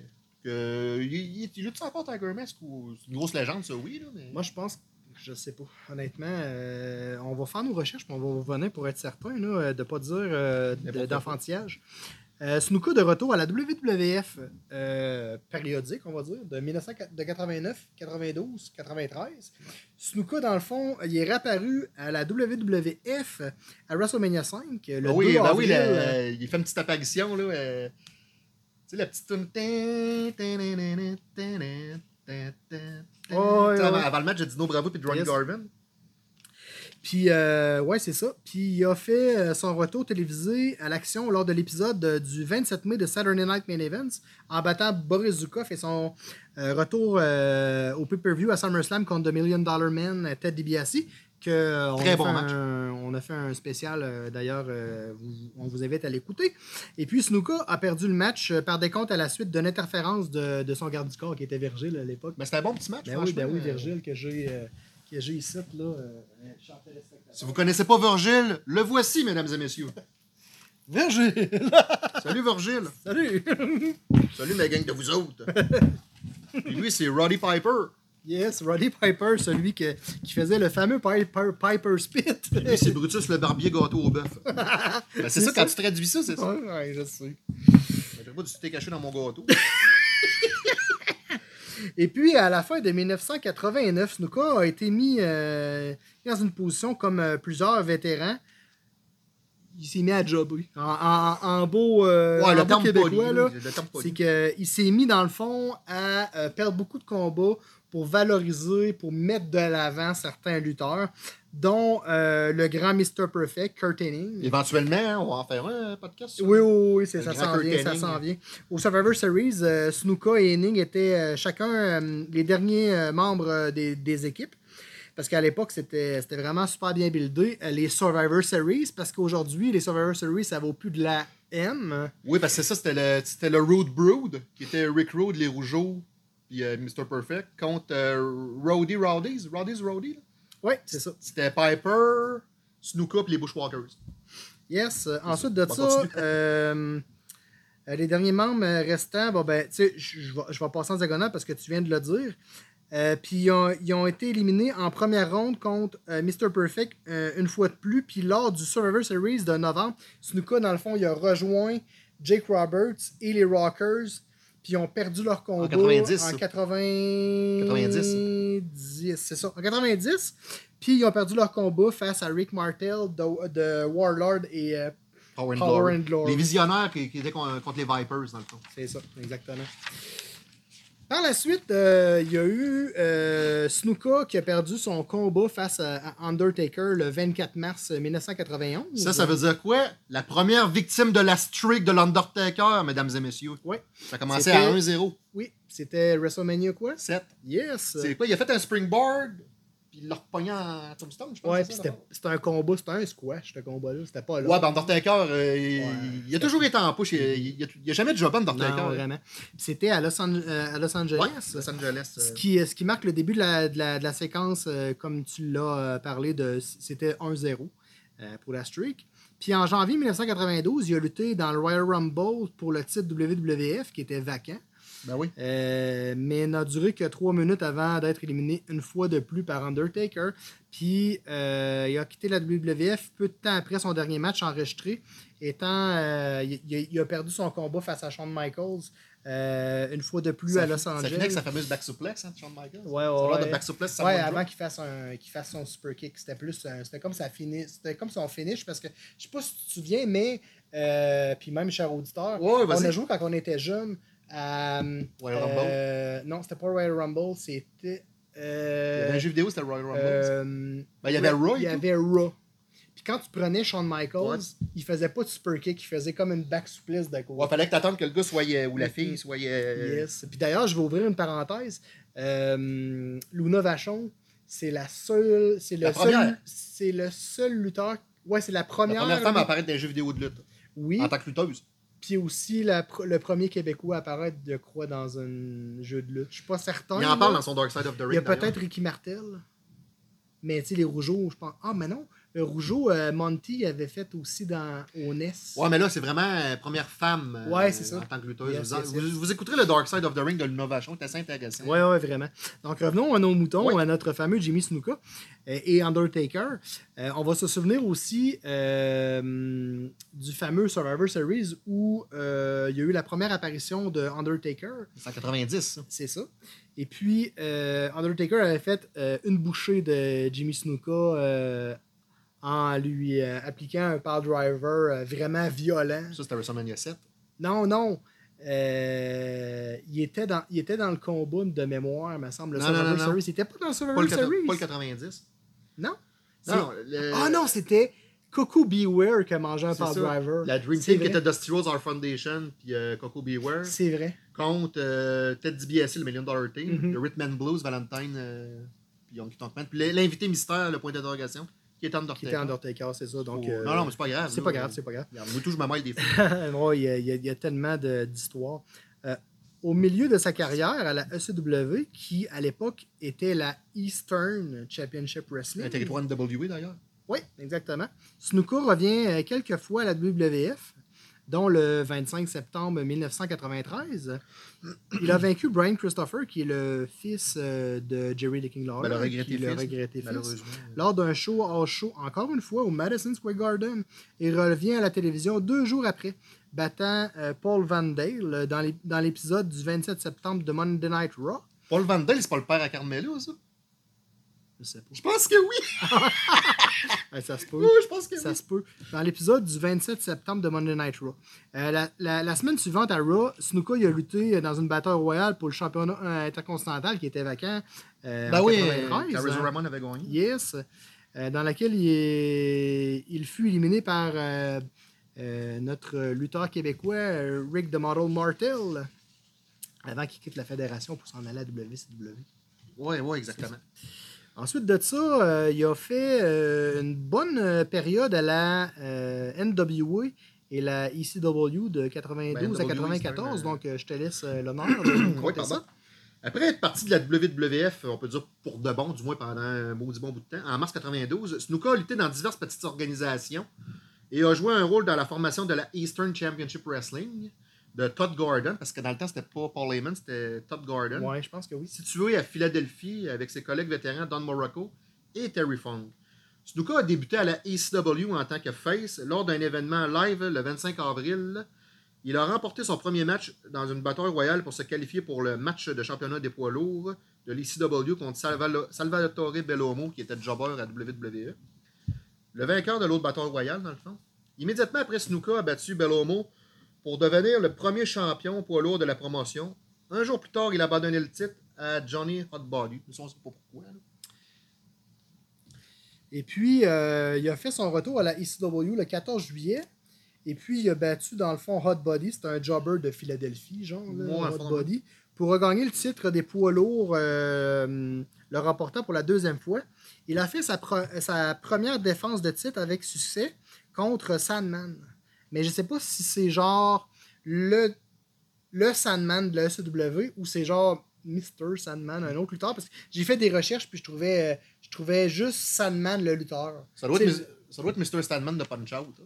Euh, il, il, il lutte encore Tiger Mask ou c'est une grosse légende, ça, oui, là, mais. Moi, je pense, je sais pas. Honnêtement, euh, on va faire nos recherches, on va revenir pour être certain là, euh, de ne pas dire euh, d'enfantillage. Snuka de retour à la WWF périodique, on va dire, de 1989, 92, 93. Snuka, dans le fond, il est réapparu à la WWF à WrestleMania 5. Le Ah oui, 2 ben oui, avril. la- il fait une petite apparition, là. Euh, sais, la petite tune. Ouais, sais, avant, ouais. avant le match de Dino Bravo et Ronnie Yes. Garvin. Puis, euh, ouais, c'est ça. Puis, il a fait euh, son retour télévisé à l'action lors de l'épisode euh, du 27 mai de Saturday Night Main Events en battant Boris Zukov et son euh, retour euh, au pay-per-view à SummerSlam contre The Million Dollar Man, euh, Ted DiBiase. Que, euh, on, Très a bon fait match. un- on a fait un spécial, euh, d'ailleurs, euh, on vous invite à l'écouter. Et puis, Snuka a perdu le match euh, par décompte à la suite d'une interférence de, de son garde du corps qui était Virgile à l'époque. Mais c'était un bon petit match, Ben oui, ben oui, Virgile, que j'ai euh, que j'ai ici, là. euh. Si vous connaissez pas Virgile, le voici, mesdames et messieurs. Virgile! Salut Virgile. Salut! Salut ma gang de vous autres. Puis lui, c'est Roddy Piper. Yes, Roddy Piper, celui que- qui faisait le fameux Piper, Piper Spit. Lui, c'est Brutus le barbier gâteau au bœuf. [LAUGHS] Ben, c'est ça, quand tu traduis ça, c'est ça. ouais, ouais, je sais. J'ai pas du thé caché dans mon gâteau. [LAUGHS] Et puis, à la fin de 1989, Snuka a été mis euh, dans une position comme euh, plusieurs vétérans. Il s'est mis à jobber. En, en- en beau, euh, Ouais, en le beau québécois, c'est qu'il s'est mis dans le fond à euh, perdre beaucoup de combats pour valoriser, pour mettre de l'avant certains lutteurs, dont euh, le grand Mr. Perfect, Kurt Hennig. Éventuellement, hein, on va en faire un podcast. sur Oui, oui, oui, ça s'en vient, ça s'en vient. Au Survivor Series, euh, Snuka et Hennig étaient euh, chacun euh, les derniers membres des, des équipes. Parce qu'à l'époque, c'était vraiment super bien buildé. Les Survivor Series, parce qu'aujourd'hui, les Survivor Series, ça vaut plus de la M. Oui, parce que c'est ça, c'était le, c'était le Road Brood, qui était Rick Road, les Rougeaux, puis euh, Mr. Perfect, contre euh, Roddy Rowdies. Rowdies Roddy. Oui, c'est ça. C'était Piper, Snuka, puis les Bushwalkers. Yes. euh, ensuite de ça, les derniers membres restants, bon ben, tu sais, je vais je vais passer en diagonale parce que tu viens de le dire. Euh, puis ils ont, ils ont été éliminés en première ronde contre euh, Mr. Perfect euh, une fois de plus. Puis lors du Survivor Series de novembre, Snuka, dans le fond, il a rejoint Jake Roberts et les Rockers. Puis ils ont perdu leur combat 90, en ça. 80... 90. 10, c'est ça. En 90. Puis ils ont perdu leur combat face à Rick Martel de, de Warlord et euh, Power and, Power Glory. and Glory. Les visionnaires qui, qui étaient con- contre les Vipers, dans le fond. C'est ça, exactement. Par la suite, euh, il y a eu euh, Snuka qui a perdu son combat face à, Undertaker le 24 mars 1991. Ça, ça veut dire quoi? La première victime de la streak de l'Undertaker, mesdames et messieurs. Ouais. Ça a commencé à 1-0. Oui, c'était WrestleMania quoi? 7. Yes. C'est quoi? Il a fait un springboard, puis il l'a repogné en tombstone, je pense. Ouais, puis c'était un combat, c'était un squash, ce combat-là. C'était pas là. Ouais, ben Undertaker, euh, il, Ouais. il a toujours été en push. Il, il a, jamais de job Undertaker. non, vraiment. C'était à Los, euh, à Los Angeles. Ouais, Los Angeles. Ce euh, qui, ce qui marque le début de la, de la- de la séquence, euh, comme tu l'as euh, parlé, de, c'était 1-0 euh, pour la streak. Puis en janvier 1992, il a lutté dans le Royal Rumble pour le titre WWF qui était vacant, Ben oui. Euh, mais n'a duré que trois minutes avant d'être éliminé une fois de plus par Undertaker. Puis euh, il a quitté la WWF peu de temps après son dernier match enregistré, étant euh, il, il a, perdu son combat face à Shawn Michaels une fois de plus ça, à Los Ça Angeles. finit avec sa fameuse back suplex, hein, Shawn Michaels. Ouais, ouais, ouais. de back suplex, ça Ouais, avant qu'il fasse, un, qu'il fasse son super kick. C'était plus c'était comme, sa fini, c'était comme son finish parce que je sais pas si tu te souviens, mais puis même cher auditeur, Ouais, on a joué quand on était jeune Royal Rumble? euh, non, c'était pas Royal Rumble, c'était Il y euh, avait un jeu vidéo, c'était Royal Rumble. euh, Ben, il y avait Raw Il y avait Raw. Puis quand tu prenais Shawn Michaels, Ouais. il faisait pas de super kick, il faisait comme une back souplesse de. Ouais, fallait que t'attendes que le gars soit ou la Mhm. fille soit. euh, Yes. Puis d'ailleurs, je vais ouvrir une parenthèse. Euh, Luna Vachon, c'est la seule. C'est le La seul. C'est le seul lutteur. Ouais, c'est la La première. première femme à apparaître dans les jeux vidéo de lutte. Oui. En tant que lutteuse. Puis aussi la le premier Québécois à apparaître, je crois, dans un jeu de lutte. Je suis pas certain. Il en là. parle dans son Dark Side of the Ring. Il y a peut-être Ricky Martel. Mais tu sais, les Rougeaux, je pense. Ah, mais non. Rougeau, euh, Monty avait fait aussi dans au NES. Ouais, mais là, c'est vraiment euh, première femme euh, Ouais, c'est ça. en tant que lutteuse. Yes, vous, yes, yes. vous- vous écouterez le Dark Side of the Ring de l'innovation, c'est assez intéressant. Ouais, ouais, vraiment. Donc, revenons à nos moutons, Ouais. à notre fameux Jimmy Snuka euh, et Undertaker. On va se souvenir aussi du fameux Survivor Series où il y a eu la première apparition de Undertaker. 190, ça. C'est ça. Et puis, Undertaker avait fait une bouchée de Jimmy Snuka en lui euh, appliquant un power driver euh, vraiment violent. Ça, c'était WrestleMania 7. Non, non. Euh, il, était dans, il était dans le combat de mémoire, me semble. Le Non, Survivor non, non, non. Series. Il était pas dans le Survivor Series. pas le 90. Non? Non, le- Ah non, c'était Coco Beware qui a mangé un power driver. La Dream Team qui vrai. était Dusty Rhodes, Our Foundation, puis euh, Coco Beware. C'est vrai. Contre euh, Ted DiBiase, le Million Dollar Team. Mhm. Le Rhythm and Blues, Valentine, euh, puis Young Tonkman. Puis l'invité mystère, le point d'interrogation, qui Qui Undertaker. était Undertaker, c'est ça. Donc, Oh, euh, Non, non, mais c'est pas grave. c'est pas grave, c'est pas grave. Tout, je me mêle des fois. [LAUGHS] Ouais, il, y a, il y a- tellement d'histoires. Euh, au milieu de sa carrière à la ECW, qui à l'époque était la Eastern Championship Wrestling. Un territoire NWA d'ailleurs. Oui, exactement. Snuka revient euh, quelques fois à la WWF, dont le 25 septembre 1993. Il a vaincu Brian Christopher, qui est le fils euh, de Jerry the King Lawler, Ben, le regretté qui est le fils, regretté fils. Malheureusement. lors d'un show hors show, encore une fois, au Madison Square Garden. Il revient à la télévision deux jours après, battant euh, Paul Van Dale euh, dans l'épisode du 27 septembre de Monday Night Raw. Paul Van Dale, c'est pas le père à Carmelo, ça? Je sais pas. Je pense que oui. [LAUGHS] Ça se peut. Oui, je pense que Ça oui. se peut. Dans l'épisode du 27 septembre de Monday Night Raw. Euh, la, la- la semaine suivante à Raw, Snuka il a lutté dans une bataille royale pour le championnat euh, intercontinental qui était vacant euh, Ben en oui, 93, quand Razor hein. Ramon avait gagné. Yes. Euh, dans laquelle il, fut éliminé par euh, euh, notre lutteur québécois, euh, Rick the Model Martel, avant qu'il quitte la fédération pour s'en aller à WCW. Oui, oui, exactement. Ensuite de ça, euh, il a fait euh, une bonne euh, période à la euh, NWA et la ECW de 92 Ben, à NWA, 94. c'est un, euh, Donc, je te laisse l'honneur de [COUGHS] Oui, pardon. ça. Après être parti de la WWF, on peut dire pour de bon, du moins pendant un maudit bon bout de temps, en mars 92, Snuka a lutté dans diverses petites organisations et a joué un rôle dans la formation de la Eastern Championship Wrestling de Todd Gordon, parce que dans le temps, c'était pas Paul Heyman, c'était Todd Gordon, Ouais, je pense que oui. situé à Philadelphie avec ses collègues vétérans Don Morocco et Terry Funk. Snuka a débuté à la ECW en tant que face lors d'un événement live le 25 avril. Il a remporté son premier match dans une bataille royale pour se qualifier pour le match de championnat des poids lourds de l'ECW contre Salvatore Bellomo, qui était jobber à WWE. Le vainqueur de l'autre bataille royale, dans le fond. Immédiatement après, Snuka a battu Bellomo pour devenir le premier champion poids lourd de la promotion. Un jour plus tard, il a abandonné le titre à Johnny Hotbody. Ça, on sait pas pourquoi. là. Et puis, euh, il a fait son retour à la ECW le 14 juillet. Et puis, il a battu, dans le fond, Hot Body. C'est un jobber de Philadelphie, genre, là, Ouais, Hot. Body. Pour regagner le titre des poids lourds, euh, le remportant pour la deuxième fois. Il a fait sa, sa première défense de titre avec succès contre Sandman. Mais je sais pas si c'est genre le, le Sandman de la SEW ou c'est genre Mr. Sandman, un autre lutteur. Parce que j'ai fait des recherches puis je trouvais, je trouvais juste Sandman le lutteur. Ça doit, être, C'est- Mis- ça doit être Mr. Standman de Punch Out. hein.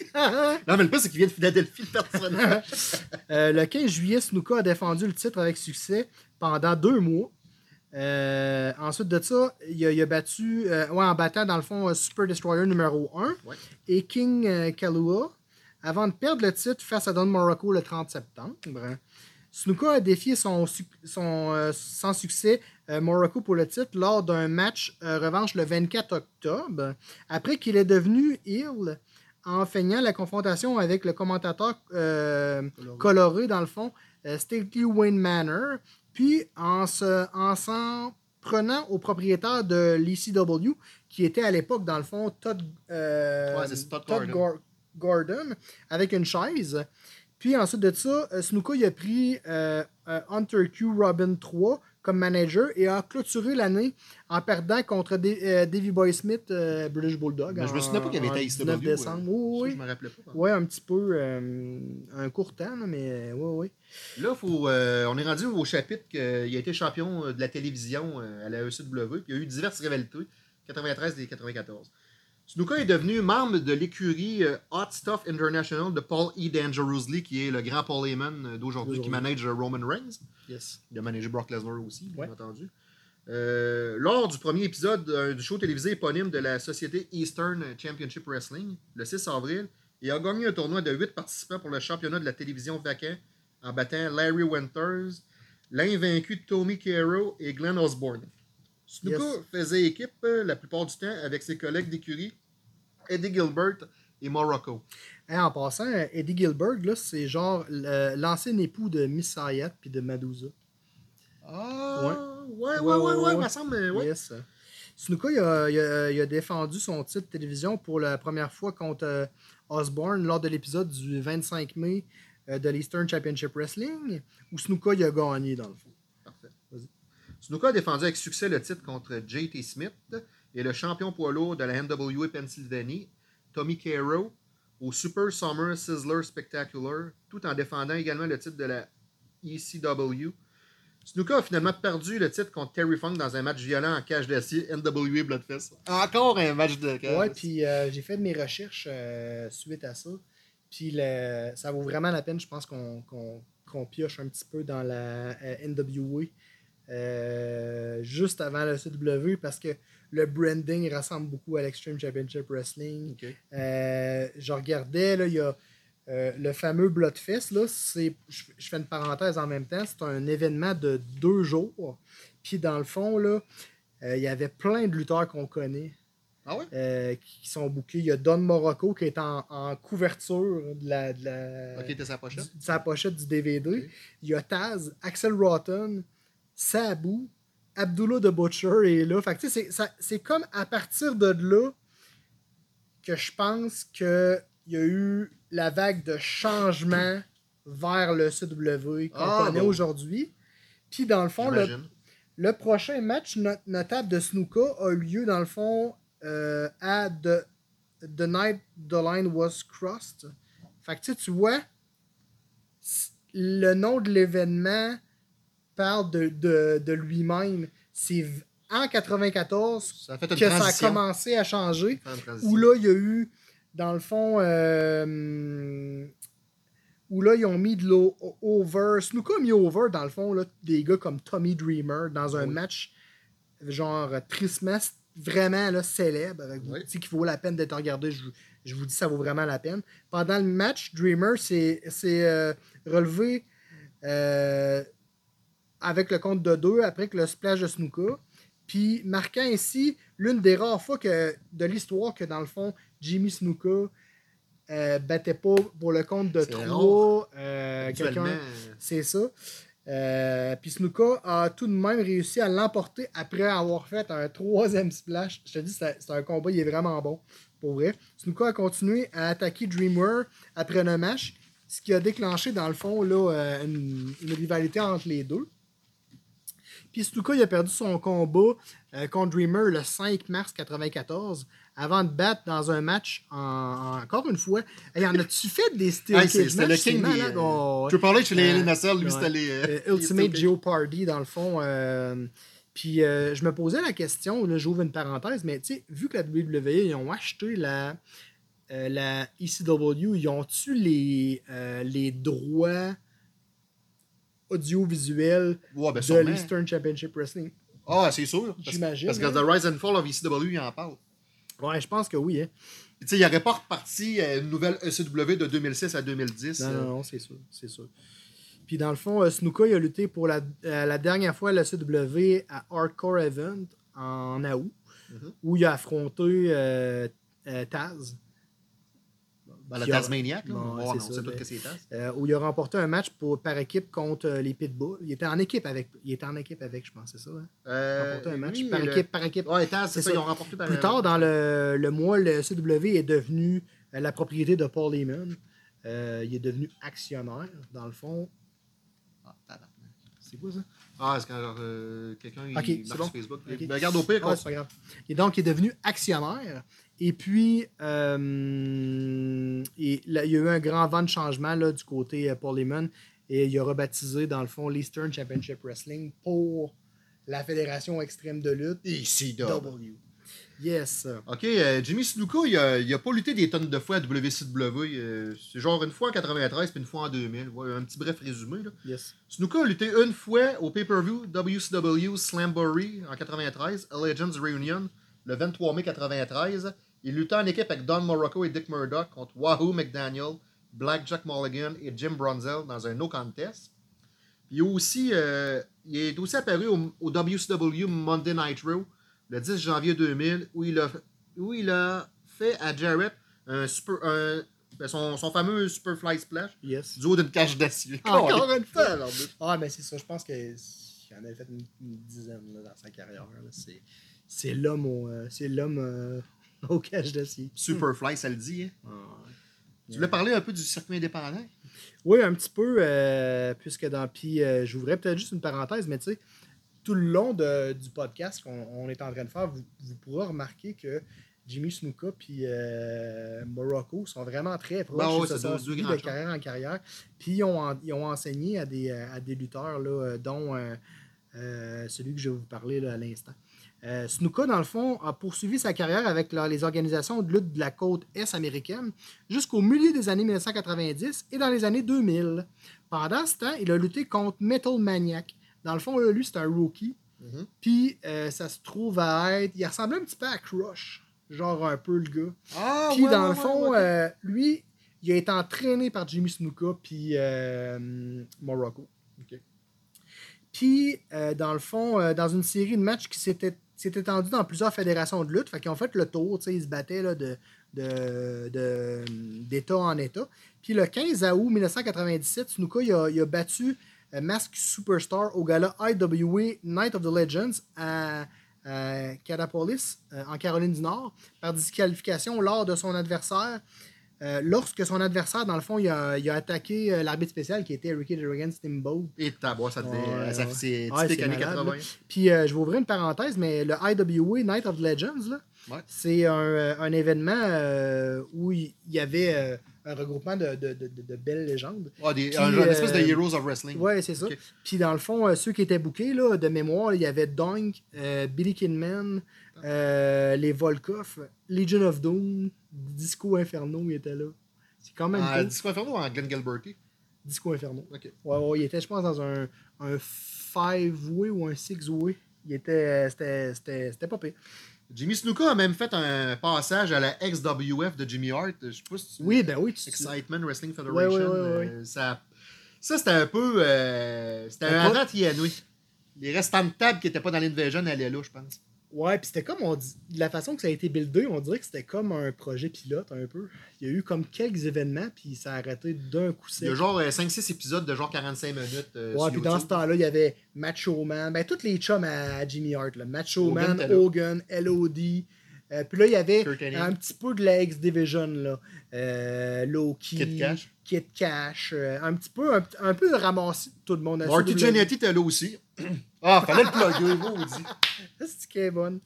[LAUGHS] Non, mais le pire, c'est qu'il vient de Philadelphie, le personnage. [LAUGHS] Euh, le 15 juillet, Snuka a défendu le titre avec succès pendant deux mois. Euh, ensuite de ça, il a, il a battu, euh, ouais, en battant dans le fond Super Destroyer numéro 1 Ouais. et King Kalua avant de perdre le titre face à Don Morocco le 30 septembre. Snuka a défié son, euh, sans succès euh, Morocco pour le titre lors d'un match euh, revanche le 24 octobre, après qu'il est devenu heel en feignant la confrontation avec le commentateur coloré, dans le fond, Stately Wayne Manor, puis en se- en s'en prenant au propriétaire de l'ECW, qui était à l'époque, dans le fond, Todd, Ouais, Todd Gordon. Gor- Gordon, avec une chaise. Puis ensuite de ça, euh, Snuka il a pris euh, Hunter Q Robin 3 comme manager et a clôturé l'année en perdant contre euh, Davey Boy Smith, euh, British Bulldog. Mais je me en- souvenais pas qu'il avait été à 19 ECW. décembre. Oui, oui. Je me rappelais pas. Ouais, un petit peu, euh, un court temps, mais oui, oui. Là, faut, on est rendu au chapitre qu'il a été champion de la télévision à la ECW, puis il y a eu diverses rivalités, 93 et 94. Snuka est devenu membre de l'écurie euh, Hot Stuff International de Paul E. Dangerously, qui est le grand Paul Heyman euh, d'aujourd'hui, qui manage euh, Roman Reigns. Yes. Il a managé Brock Lesnar aussi, bien Ouais. entendu. Euh, lors du premier épisode euh, du show télévisé éponyme de la société Eastern Championship Wrestling, le 6 avril, il a gagné un tournoi de 8 participants pour le championnat de la télévision vacant en battant Larry Winters, l'invaincu Tommy Caro et Glenn Osborne. Snuka Yes. faisait équipe euh, la plupart du temps avec ses collègues d'écurie Eddie Gilbert et Morocco. Hey, en passant, Eddie Gilbert, c'est genre l'ancien époux de Miss Sayat puis de Madusa. Ah, ouais, ouais, Ouais, ouais, ouais, me semble, mais ouais. Yes. Snuka, il a, il a- il a défendu son titre de télévision pour la première fois contre euh, Osborne lors de l'épisode du 25 mai euh, de l'Eastern Championship Wrestling, où Snuka il a gagné dans le fond. Parfait. Snuka a défendu avec succès le titre contre JT Smith et le champion poids lourd de la NWA Pennsylvanie, Tommy Caro, au Super Summer Sizzler Spectacular, tout en défendant également le titre de la ECW. Snuka a finalement perdu le titre contre Terry Funk dans un match violent en cage d'acier NWA Bloodfest. Encore un match de cage. Ouais, puis euh, j'ai fait mes recherches euh, suite à ça. Puis le- ça vaut vraiment la peine, je pense, qu'on pioche un petit peu dans la euh, NWA juste avant le CW parce que le branding ressemble beaucoup à l'Extreme Championship Wrestling. Euh, je regardais, là, il y a euh, le fameux Bloodfest. Là, c'est, je, je fais une parenthèse en même temps. C'est un événement de deux jours. Puis dans le fond, là, euh, il y avait plein de lutteurs qu'on connaît Ah ouais? qui qui sont bookés. Il y a Don Morocco qui est en, en couverture de, la, de, la- sa pochette. du- de sa pochette du DVD. Il y a Taz, Axel Rotten, Sabu, Abdullah the Butcher est là. Fait c'est, comme à partir de là que je pense qu'il y a eu la vague de changement vers le CW qu'on Ah, connaît bon. aujourd'hui. Puis dans le fond, le, prochain match not- notable de Snuka a eu lieu, dans le fond, euh, à the, the Night the Line Was Crossed. Fait que tu vois, le nom de l'événement parle de, de, de lui-même. C'est en 94 Ça a fait une que ça a commencé à changer. Où là, il y a eu, dans le fond, euh, où là, ils ont mis de l'o- over. Snuka a mis over, dans le fond, là, des gars comme Tommy Dreamer dans un Oui. match, genre, tristement, vraiment là, célèbre, avec, Oui. qu'il vaut la peine d'être regardé. Je, vous- je vous dis, ça vaut vraiment la peine. Pendant le match, Dreamer s'est s'est, euh, relevé euh, avec le compte de 2 après que le splash de Snuka. Puis marquant ainsi l'une des rares fois que, de l'histoire que, dans le fond, Jimmy Snuka euh, battait pas pour le compte de C'est 3 euh, quelqu'un. C'est ça. Euh, puis Snuka a tout de même réussi à l'emporter après avoir fait un troisième splash. Je te dis, c'est c'est un combat, il est vraiment bon. Pour vrai. Snuka a continué à attaquer Dreamer après le match, ce qui a déclenché, dans le fond, là, euh, une, une rivalité entre les deux. Puis Snuka, il a perdu son combat euh, contre Dreamer le 5 mars 94 avant de battre dans un match en, en- encore une fois. Hey, en as-tu fait des Hey, c'est- cage c'était le king des. malade, oh, parler chez les Euh, LNSL, lui, ouais. c'était les. Euh, les Ultimate Steel Jeopardy, dans le fond. euh, puis euh, je me posais la question, là, j'ouvre une parenthèse, mais tu sais, vu que la WWE, ils ont acheté la, euh, la ECW, ils ont-tu les, euh, les droits audiovisuels Ouais, ben, de l'Eastern Championship Wrestling? Ah, c'est sûr. Parce- J'imagine, Parce que hein. The Rise and Fall of ECW, il en parle. Ouais, je pense que oui. Hein. Tu sais, il n'aurait pas reparti à une nouvelle ECW de 2006 à 2010. Non, euh, non, non, c'est sûr, c'est sûr. Puis dans le fond, euh, Snuka, il a lutté pour la, euh, la dernière fois à la CW à Hardcore Event en août, Mhm. où il a affronté euh, euh, Taz, Qui a- Tasmaniac, là. Bon, on, ouais, on c'est sait ça, tout ben- que c'est Taz. euh, où il a remporté un match pour, par équipe contre euh, les Pitbulls. Il était en équipe avec, il était en équipe avec, je pense, c'est ça. Hein? Euh, remporté un match oui, par le- équipe, par équipe. Ouais, Taz, c'est ça, ça. ils ont remporté par Plus tard, dans le, le mois, le CW est devenu euh, la propriété de Paul Heyman. Euh, il est devenu actionnaire, dans le fond. Ah. C'est quoi ça? Ah, c'est quand euh, quelqu'un il Ok, c'est marque bon. sur Facebook. Ok. Ben, regarde au pire, Ah, c'est pas grave. Et donc, il est devenu actionnaire. Et puis, euh, et là, il y a eu un grand vent de changement là, du côté euh, Paul Heyman. Et il a rebaptisé, dans le fond, l'Eastern Championship Wrestling pour la Fédération extrême de lutte, ECW. Yes. Ok, euh, Jimmy Snuka, il a, il a pas lutté des tonnes de fois à WCW. euh, c'est genre une fois en 93 puis une fois en 2000. Ouais, un petit bref résumé. Là. Yes. Snuka a lutté une fois au pay-per-view WCW Slamboree en 93, A Legends Reunion, le 23 mai 93. Il luttait en équipe avec Don Morocco et Dick Murdoch contre Wahoo McDaniel, Black Jack Mulligan et Jim Brunzel dans un no contest. Puis il, aussi, euh, il est aussi apparu au, au WCW Monday Night Raw le 10 janvier 2000 où il a, où il a fait à Jarrett un super, un- ben, son, son fameux Superfly Splash Yes. du haut d'une cage d'acier. Encore une fois. Alors, Ah, mais c'est ça. Je pense qu'il en avait fait une, une dizaine là, dans sa carrière. C'est, l'homme euh, c'est l'homme euh, [LAUGHS] au cache d'acier. Superfly, ça le dit. Hein? Ah, ouais. Tu voulais parler un peu du circuit indépendant? Oui, un petit peu, euh, puisque dans. Puis, euh, j'ouvrais peut-être juste une parenthèse, mais tu sais, tout le long de- du podcast qu'on on est en train de faire, vous, vous pourrez remarquer que Jimmy Snuka puis euh, Morocco sont vraiment très proches. Ben ouais, deux de carrière en carrière. Puis, ils ont, en- ils ont enseigné à des, à des lutteurs, là, euh, dont celui que je vais vous parler là, à l'instant. Euh, Snuka, dans le fond, a poursuivi sa carrière avec les organisations de lutte de la côte Est américaine jusqu'au milieu des années 1990 et dans les années 2000. Pendant ce temps, il a lutté contre Metal Maniac. Dans le fond, là, lui, c'est un rookie. Mhm. Puis, euh, ça se trouve à être. Il ressemblait un petit peu à Crush. Genre un peu le gars. Ah, Puis, dans le fond, euh, lui, il a été entraîné par Jimmy Snuka puis euh, Morocco. Puis, dans le fond, dans une série de matchs qui s'était s'est étendue dans plusieurs fédérations de lutte, fait qu'ils ont fait le tour, ils se battaient de, d'État en État. Puis le 15 août 1997, Snuka a battu euh, Mask Superstar au gala IWA Night of the Legends à, à Catapolis, euh, en Caroline du Nord, par disqualification lors de son adversaire. Euh, lorsque son adversaire, dans le fond, il a, il a attaqué euh, l'arbitre spécial qui était Ricky Dragon Steamboat. Et tabois, ça. Ouais, ça ouais. c'est Ouais, typique c'est années malade, 80. Puis euh, je vais ouvrir une parenthèse, mais le IWA Night of Legends, c'est un, un événement où il y avait un regroupement de, de- de- de- de belles légendes. Ah, des, Puis, un genre d'espèce de Heroes of Wrestling. Ouais, c'est ça. Puis dans le fond, ceux qui étaient bookés, là, de mémoire, il y avait euh, Billy Kidman, les Volkov, Legion of Doom, Disco Inferno, il était là. C'est quand même Ah, cool. Disco Inferno en Glenn. Disco Inferno. Ok. Ouais, ouais, il était, je pense, dans un, un five-way ou un six-way. Il était, euh, c'était, c'était, c'était pas pire. Jimmy Snuka a même fait un passage à la XWF de Jimmy Hart. Je sais pas si tu Oui, ben oui, tu Excitement Wrestling Federation. Ouais, ouais, ouais, ouais. euh, ça, ça c'était un peu. euh, c'était un avant TNA. Les restants de table qui n'étaient pas dans l'Invasion allaient là, je pense. Ouais, puis c'était comme on dit, de la façon que ça a été buildé, on dirait que c'était comme un projet pilote un peu. Il y a eu comme quelques événements, puis ça a arrêté d'un coup Il y a genre 5-6 épisodes de genre 45 minutes. euh, Ouais, puis dans ce temps-là, il y avait Macho Man, ben tous les chums à Jimmy Hart, là. Macho Hogan Man. Hogan, LOD. Euh, puis là, il y avait un petit peu de la X-Division, là. Euh, Loki, Kid Cash. Kid Cash, euh, un petit peu, un, un peu de tout le monde. Marty. Jannetty était là aussi. [CLEARS THROAT] Ah, fallait le plugger, [LAUGHS] maudit. C'est qui est bonne?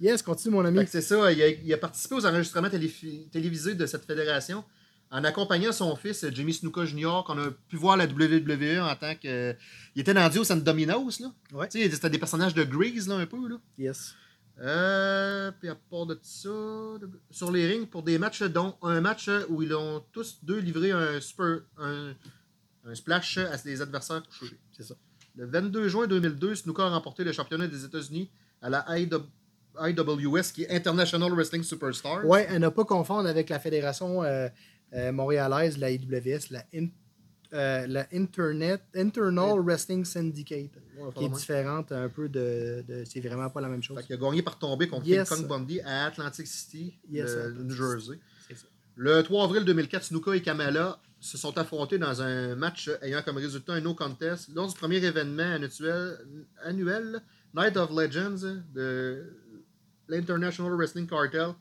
Yes, continue, mon ami. C'est ça, il a, il a participé aux enregistrements télévisés de cette fédération en accompagnant son fils Jimmy Snuka Jr. qu'on a pu voir à la WWE en tant que. Il était dans Dio San Dominos, là. Ouais. Tu sais, c'était des personnages de Grease, là, un peu, là. Yes. Euh, puis à part de ça, de- sur les rings, pour des matchs, dont un match où ils ont tous deux livré un super. un, un splash à ses adversaires couchés. C'est ça. Le 22 juin 2002, Snuka a remporté le championnat des États-Unis à la IW IWS, qui est International Wrestling Superstars. Ouais, à ne pas confondre avec la fédération euh, euh, montréalaise, la IWS, la, In- euh, la Internet, Internal Wrestling Syndicate, Ouais, qui est différente un peu de. de- c'est vraiment pas la même chose. Qu'il a gagné par tomber contre Yes. King Kong Bundy à Atlantic City, Yes, le Atlantic New Jersey. Ça. Le 3 avril 2004, Snuka et Kamala se sont affrontés dans un match ayant comme résultat un no contest lors du premier événement annuel, annuel Night of Legends de l'International Wrestling Cartel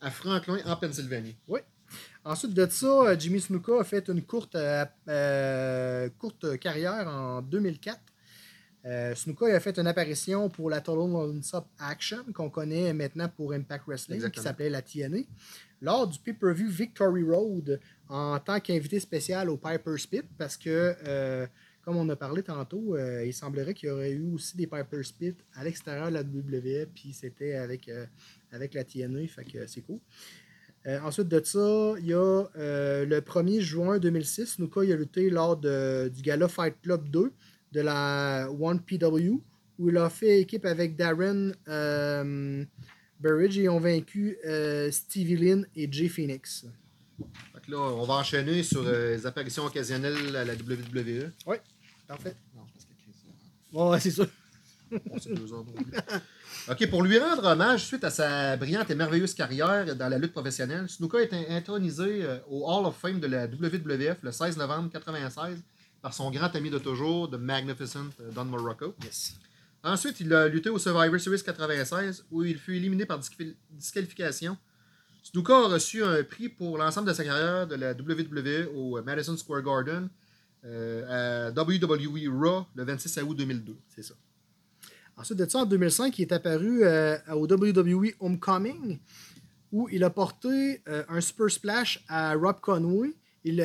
à Franklin, en Pennsylvanie. Ensuite de ça, euh, Jimmy Snuka a fait une courte, euh, euh, courte carrière en 2004. Euh, Snuka a fait une apparition pour la Total Non-Stop Action, qu'on connaît maintenant pour Impact Wrestling, Exactement. qui s'appelait la TNA, lors du pay-per-view Victory Road en tant qu'invité spécial au Piper Spit, parce que, euh, comme on a parlé tantôt, euh, il semblerait qu'il y aurait eu aussi des Piper Spit à l'extérieur de la WWE, puis c'était avec euh, avec la TNA, fait que c'est cool. Ensuite de ça, il y a le 1er juin 2006, Snuka il a lutté lors du Gala Fight Club 2 de la 1PW, où il a fait équipe avec Darren Burridge et ont vaincu Stevie Lynn et Jay Phoenix. Fait que là, on va enchaîner sur euh, les apparitions occasionnelles à la WWE. Parfait. Non, parce que Chris, Ouais, c'est ça. on sait deux heures. OK, pour lui rendre hommage suite à sa brillante et merveilleuse carrière dans la lutte professionnelle, Snuka est in- intronisé euh, au Hall of Fame de la WWF le 16 novembre 1996 par son grand ami de toujours, The Magnificent euh, Don Morocco. Yes. Ensuite, il a lutté au Survivor Series 96 où il fut éliminé par disqual- disqualification. Snuka a reçu un prix pour l'ensemble de sa carrière de la WWE au Madison Square Garden euh, à WWE Raw le 26 août 2002. C'est ça. Ensuite de ça, en 2005, il est apparu euh, au WWE Homecoming, où il a porté euh, un Super Splash à Rob Conway. Il,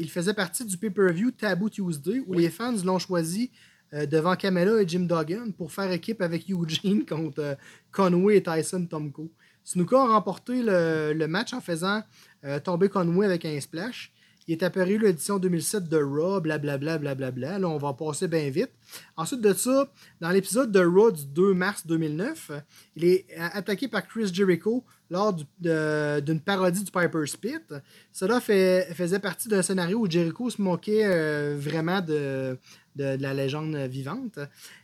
il faisait partie du pay-per-view Taboo Tuesday, où les fans l'ont choisi devant Camela et Jim Duggan pour faire équipe avec Eugene [LAUGHS] contre Conway et Tyson Tomko. Snuka a remporté le, match en faisant euh, tomber Conway avec un splash. Il est apparu l'édition 2007 de Raw, blablabla, blablabla. Là, on va passer bien vite. Ensuite de ça, dans l'épisode de Raw du 2 mars 2009, euh, il est euh, attaqué par Chris Jericho lors du- d'une parodie du Piper's Pit. Cela fait- faisait partie d'un scénario où Jericho se moquait euh, vraiment de, de- de la légende vivante.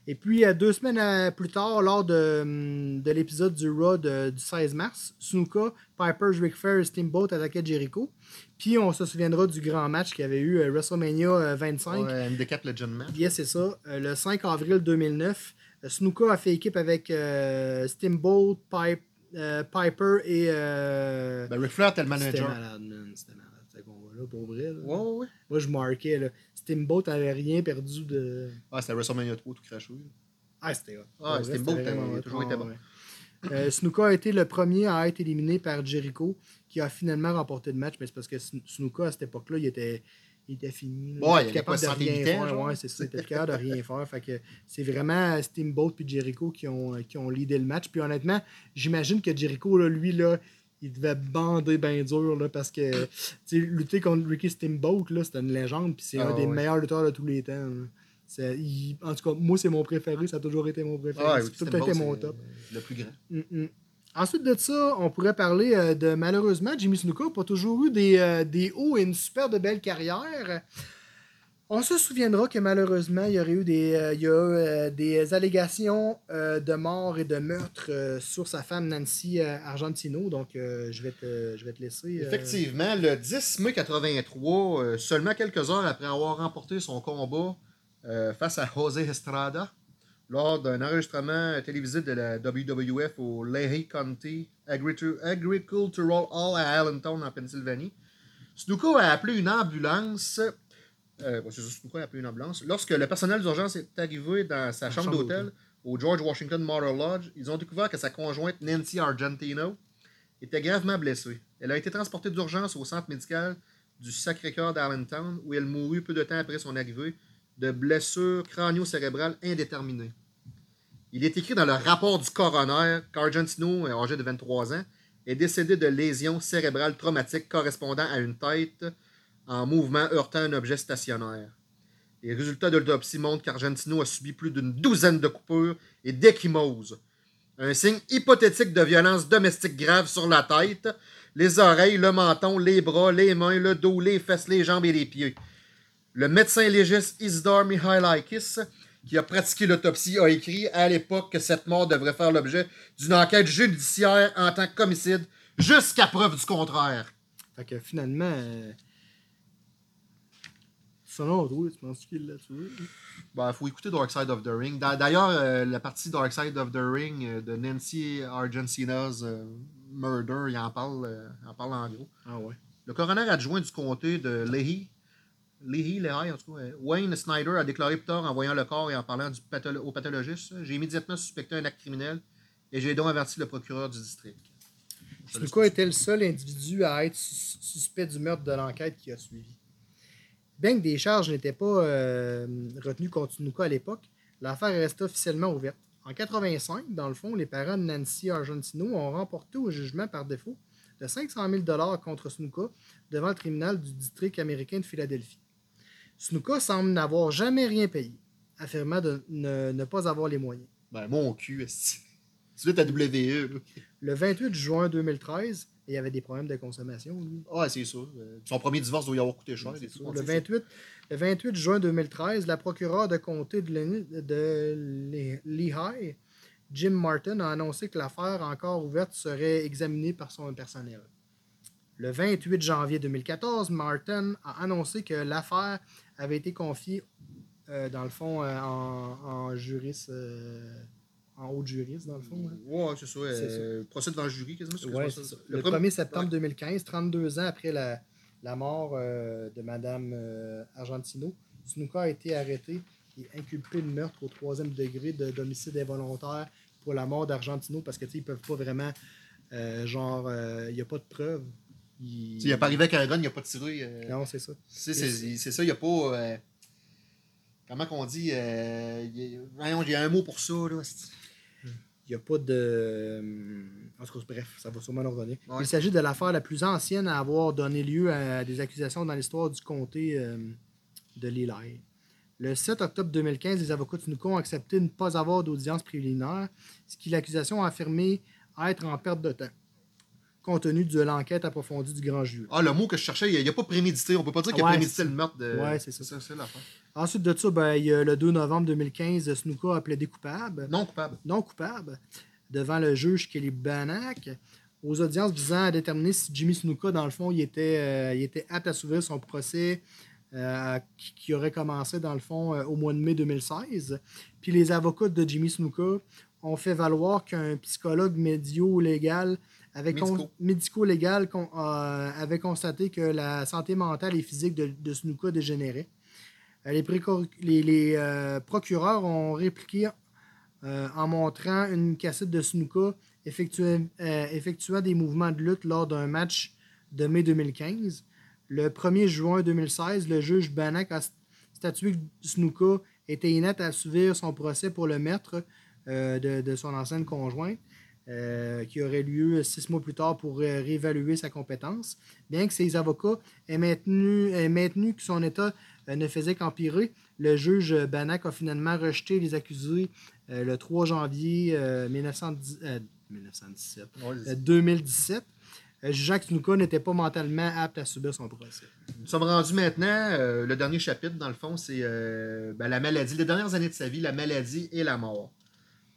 Et puis, euh, deux semaines euh, plus tard, lors de, hum, de l'épisode du Raw de- du 16 mars, Snuka, Piper, Ric Flair et Steamboat attaquaient Jericho. Puis, on se souviendra du grand match qu'il y avait eu, euh, WrestleMania euh, 25. Ouais, MD4 Legend Match. Yes, c'est ça. Le 5 avril 2009, euh, Snuka a fait équipe avec euh, Steamboat, Pipe, euh, Piper et. euh, Ben, Ric Flair était le C'était manager. malade, man. C'était malade. Ce combat-là, pour vrai. là. Ouais, ouais. Moi, je marquais. Là. Steamboat avait rien perdu de. Ah, c'était WrestleMania 3 tout craché. Ah, c'était hot. Ah, vrai, Steamboat, c'était il a toujours été bon. ouais. Euh, Snuka a été le premier à être éliminé par Jericho, qui a finalement remporté le match, mais c'est parce que Sn- Snuka, à cette époque-là, il était, il était fini. était il avait capable de rien 108 ans, faire. Ouais, c'est ça, il était capable de rien faire. Fait que c'est vraiment Steamboat puis Jericho qui ont, qui ont leadé le match. Puis honnêtement, j'imagine que Jericho, là, lui, là, il devait bander bien dur là, parce que lutter contre Ricky Steamboat, c'était une légende, puis c'est Ah, un des ouais. meilleurs lutteurs de tous les temps. il- en tout cas, moi, c'est mon préféré, ça a toujours été mon préféré. Ah, c'est tout Steamboat, mon top. Le plus grand. Mm, mm. Ensuite de ça, on pourrait parler euh, de malheureusement, Jimmy Snuka n'a pas toujours eu des, euh, des hauts et une super de belle carrière. On se souviendra que malheureusement, il y aurait eu des, euh, il y a, euh, des allégations de mort et de meurtre sur sa femme Nancy Argentino. Donc, je, vais te, je vais te laisser. Effectivement, le 10 mai 83, euh, seulement quelques heures après avoir remporté son combat face à José Estrada, lors d'un enregistrement télévisé de la WWF au Leahy County Agricultural Hall à Allentown, en Pennsylvanie, Snuka a appelé une ambulance. Euh, Snuka a appelé une ambulance. Lorsque le personnel d'urgence est arrivé dans sa chambre chambre d'hôtel au George Washington Motor Lodge, ils ont découvert que sa conjointe Nancy Argentino était gravement blessée. Elle a été transportée d'urgence au centre médical du Sacré-Cœur d'Allentown, où elle mourut peu de temps après son arrivée de blessures crânio-cérébrales indéterminées. Il est écrit dans le rapport du coroner qu'Argentino, euh, âgé de 23 ans, est décédé de lésions cérébrales traumatiques correspondant à une tête en mouvement heurtant un objet stationnaire. Les résultats de l'autopsie montrent qu'Argentino a subi plus d'une douzaine de coupures et d'échymoses. Un signe hypothétique de violence domestique grave sur la tête, les oreilles, le menton, les bras, les mains, le dos, les fesses, les jambes et les pieds. Le médecin légiste Isidore Mihailakis, qui a pratiqué l'autopsie, a écrit à l'époque que cette mort devrait faire l'objet d'une enquête judiciaire en tant qu'homicide, jusqu'à preuve du contraire. Fait que finalement. euh, Selon toi, tu penses qu'il l'a tué? Il faut écouter Dark Side of the Ring. D'a- D'ailleurs, euh, la partie Dark Side of the Ring euh, de Nancy Argentina's euh, Murder, il en parle, euh, il en parle en gros. Ah ouais. Le coroner adjoint du comté de Leahy, Euh, Wayne Snyder a déclaré plus tard en voyant le corps et en parlant du au pathologiste J'ai immédiatement suspecté un acte criminel et j'ai donc averti le procureur du district. Snuka était le seul individu à être sus- suspect du meurtre de l'enquête qui a suivi? Bien que des charges n'étaient pas euh, retenues contre Snuka à l'époque, l'affaire restait officiellement ouverte. En 85, dans le fond, les parents de Nancy Argentino ont remporté au jugement par défaut de 500 000 contre Snuka devant le tribunal du district américain de Philadelphie. Snuka semble n'avoir jamais rien payé, affirmant de ne, ne pas avoir les moyens. Ben, mon cul, veux ta là. Le 28 juin 2013, il y avait des problèmes de consommation, lui. Ouais, c'est ça. Euh, Son premier divorce doit y avoir coûté cher. C'est et tout, Le sait ça. 28, le 28 juin 2013, la procureure de comté de, de Le- Lehigh, Jim Martin, a annoncé que l'affaire encore ouverte serait examinée par son personnel. Le 28 janvier 2014, Martin a annoncé que l'affaire avait été confiée, euh, dans le fond, euh, en, en juriste, euh, en haut de juriste, dans le fond. hein. Ouais, c'est ça. Procès devant le jury, quasiment. Ouais, ça? Le Le premier- 1er septembre ouais. 2015, 32 ans après la, la mort de Mme Argentino, Snuka a été arrêté et inculpé de meurtre au troisième degré de d'homicide involontaire pour la mort d'Argentino parce que tu sais, ils peuvent pas vraiment genre il n'y a pas de preuves. Il... Il a pas arrivé avec un gun, il a pas tiré. euh, Non, c'est ça. C'est ça, il n'y a pas. euh, comment qu'on dit euh, il y a- un mot pour ça, là. Il n'y a pas de. euh, En tout cas, bref, ça va sûrement leur donner. Ouais. Il s'agit de l'affaire la plus ancienne à avoir donné lieu à des accusations dans l'histoire du comté de Lilley. Le 7 octobre 2015, les avocats de Snuka ont accepté de ne pas avoir d'audience préliminaire, ce qui l'accusation a affirmé être en perte de temps, compte tenu de l'enquête approfondie du grand jury. Ah, le mot que je cherchais, il n'y a, pas prémédité. On peut pas dire qu'il a Ouais, prémédité c'est- le meurtre de. Ouais, c'est ça. C'est c'est l'affaire. Ensuite de ça, ben, il y a le 2 novembre 2015, Snuka a plaidé coupable. Non coupable. non coupable devant le juge Kelly Banach aux audiences visant à déterminer si Jimmy Snuka, dans le fond, il était, euh, il était apte à s'ouvrir son procès euh, qui, qui aurait commencé, dans le fond, euh, au mois de mai 2016. Puis les avocats de Jimmy Snuka ont fait valoir qu'un psychologue médio-légal Médico. médico-légal con- euh, avait constaté que la santé mentale et physique de, de Snuka dégénérait. Euh, Les, précor- les- les, euh, procureurs ont répliqué euh, en montrant une cassette de Snuka effectuant, des mouvements de lutte lors d'un match de mai 2015. Le 1er juin 2016, le juge Banach a statué que Snuka était inapte à suivre son procès pour le maître de, de son ancienne conjointe, euh, qui aurait lieu six mois plus tard pour euh, réévaluer sa compétence. Bien que ses avocats aient maintenu, aient maintenu que son état euh, ne faisait qu'empirer, le juge Banach a finalement rejeté les accusés euh, le 3 janvier euh, 1910 euh, 1917, Ouais, euh, 2017, euh, jugeant que Snuka n'était pas mentalement apte à subir son procès. Nous sommes rendus maintenant. le dernier chapitre, dans le fond, c'est ben, la maladie. Les dernières années de sa vie, la maladie et la mort.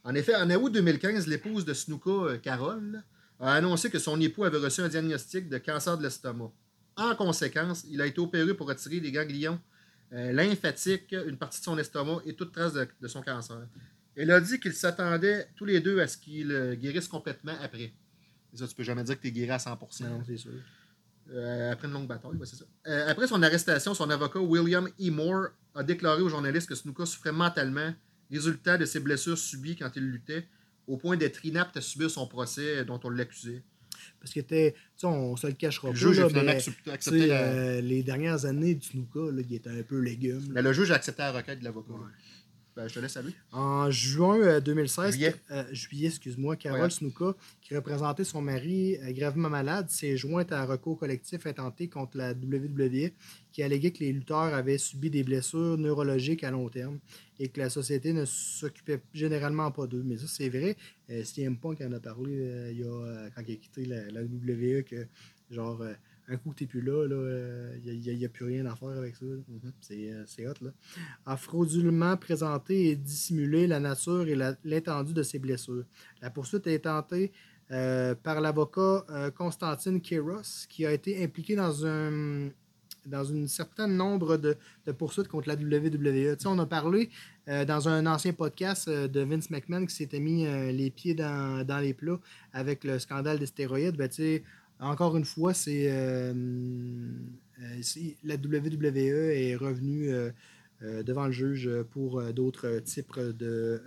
En effet, en août 2015, l'épouse de Snuka, euh, Carole, a annoncé que son époux avait reçu un diagnostic de cancer de l'estomac. En conséquence, il a été opéré pour retirer les ganglions euh, lymphatiques, une partie de son estomac et toute trace de, de son cancer. Elle a dit qu'ils s'attendaient tous les deux à ce qu'il euh, guérisse complètement après. Et ça, tu peux jamais dire que tu es guéri à 100%. Non, c'est sûr. Euh, après une longue bataille, ouais, c'est ça. Euh, après son arrestation, son avocat William E. Moore a déclaré aux journalistes que Snuka souffrait mentalement, résultat de ses blessures subies quand il luttait, au point d'être inapte à subir son procès dont on l'accusait. Parce que tu sais, on se le cachera Le pas. juge là, mais, accepté, la... euh, les dernières années du Snuka, là, il était un peu légume. là. Mais le juge a accepté la requête de l'avocat. Ouais. Ben, je te laisse à lui. En juin euh, 2016, Juillet. euh, juillet, excuse-moi, Carole Ouais. Snuka, qui représentait son mari euh, gravement malade, s'est jointe à un recours collectif intenté contre la WWE qui alléguait que les lutteurs avaient subi des blessures neurologiques à long terme et que la société ne s'occupait généralement pas d'eux. Mais ça, c'est vrai. Euh, CM Punk en a parlé euh, il y a, euh, quand il a quitté la, la WWE que, genre, euh, un coup que t'es plus là, là, euh, il n'y a, il y a plus rien à faire avec ça. là. Mhm. C'est euh, c'est hot, là a frauduleusement présenté et dissimulé la nature et l'étendue de ses blessures. La poursuite est tentée euh, par l'avocat euh, Constantine Kéros, qui a été impliqué dans un dans un certain nombre de, de poursuites contre la WWE. Tu sais, on a parlé euh, dans un ancien podcast euh, de Vince McMahon qui s'était mis euh, les pieds dans, dans les plats avec le scandale des stéroïdes. Ben, tu sais, encore une fois, c'est euh, euh, la WWE est revenue euh, devant le juge pour d'autres types de,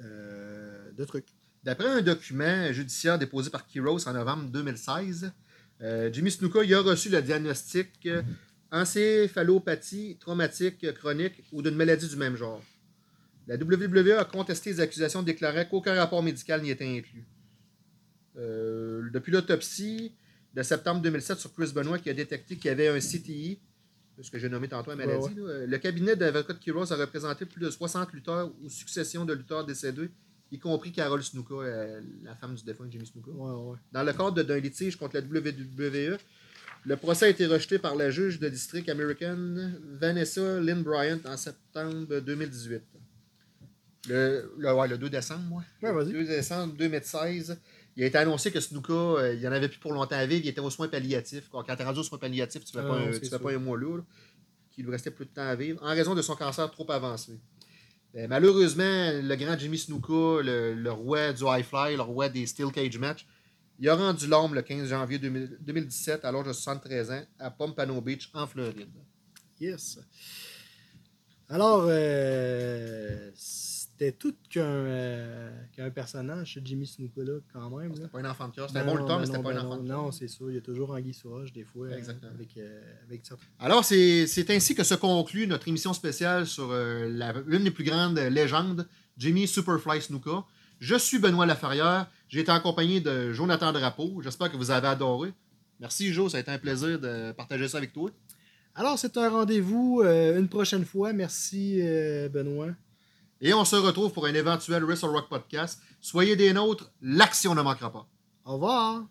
trucs. D'après un document judiciaire déposé par Kiros en novembre 2016, euh, Jimmy Snuka il a reçu le diagnostic encéphalopathie traumatique chronique ou d'une maladie du même genre. La WWE a contesté les accusations déclarant qu'aucun rapport médical n'y était inclus. Depuis l'autopsie de septembre 2007 sur Chris Benoit qui a détecté qu'il y avait un CTI, ce que j'ai nommé tantôt la maladie, Ouais, là, le cabinet d'avocats de Kiros a représenté plus de 60 lutteurs ou successions de lutteurs décédés, y compris Carol Snuka, euh, la femme du défunt Jimmy Snuka. Ouais. Dans le cadre d'un litige contre la WWE, le procès a été rejeté par la juge de district américaine Vanessa Lynn Bryant en septembre 2018. Le, le, ouais, le 2 décembre, moi. Le 2 décembre 2016, il a été annoncé que Snuka, euh, il n'y en avait plus pour longtemps à vivre, il était aux soins palliatifs. Quand tu es rendu aux soins palliatifs, tu ne fais, Ah pas, non, un, tu fais pas un mois là, qu'il lui restait plus de temps à vivre, en raison de son cancer trop avancé. Euh, malheureusement, le grand Jimmy Snuka, le, le roi du high fly, le roi des steel cage match, il a rendu l'homme le 15 janvier 2000 2017 à l'âge de 73 ans à Pompano Beach en Floride. Yes. Alors, euh, c'était tout qu'un euh, personnage, ce Jimmy Snuka, là, quand même. Là. C'était pas un enfant de cœur, c'était un bon lutteur, mais ben c'était pas un enfant non, de cœur. Non, c'est sûr. Il y a toujours Anguille sous roche, des fois, Exactement. avec, euh, avec. Alors, c'est ainsi que se conclut notre émission spéciale sur euh, l'une des plus grandes légendes, Jimmy Superfly Snuka. Je suis Benoît Laferrière. J'ai été accompagné de Jonathan Drapeau. J'espère que vous avez adoré. Merci, Jo. Ça a été un plaisir de partager ça avec toi. Alors, c'est un rendez-vous euh, une prochaine fois. Merci, Benoît. Et on se retrouve pour un éventuel Wrestle Rock podcast. Soyez des nôtres. L'action ne manquera pas. Au revoir.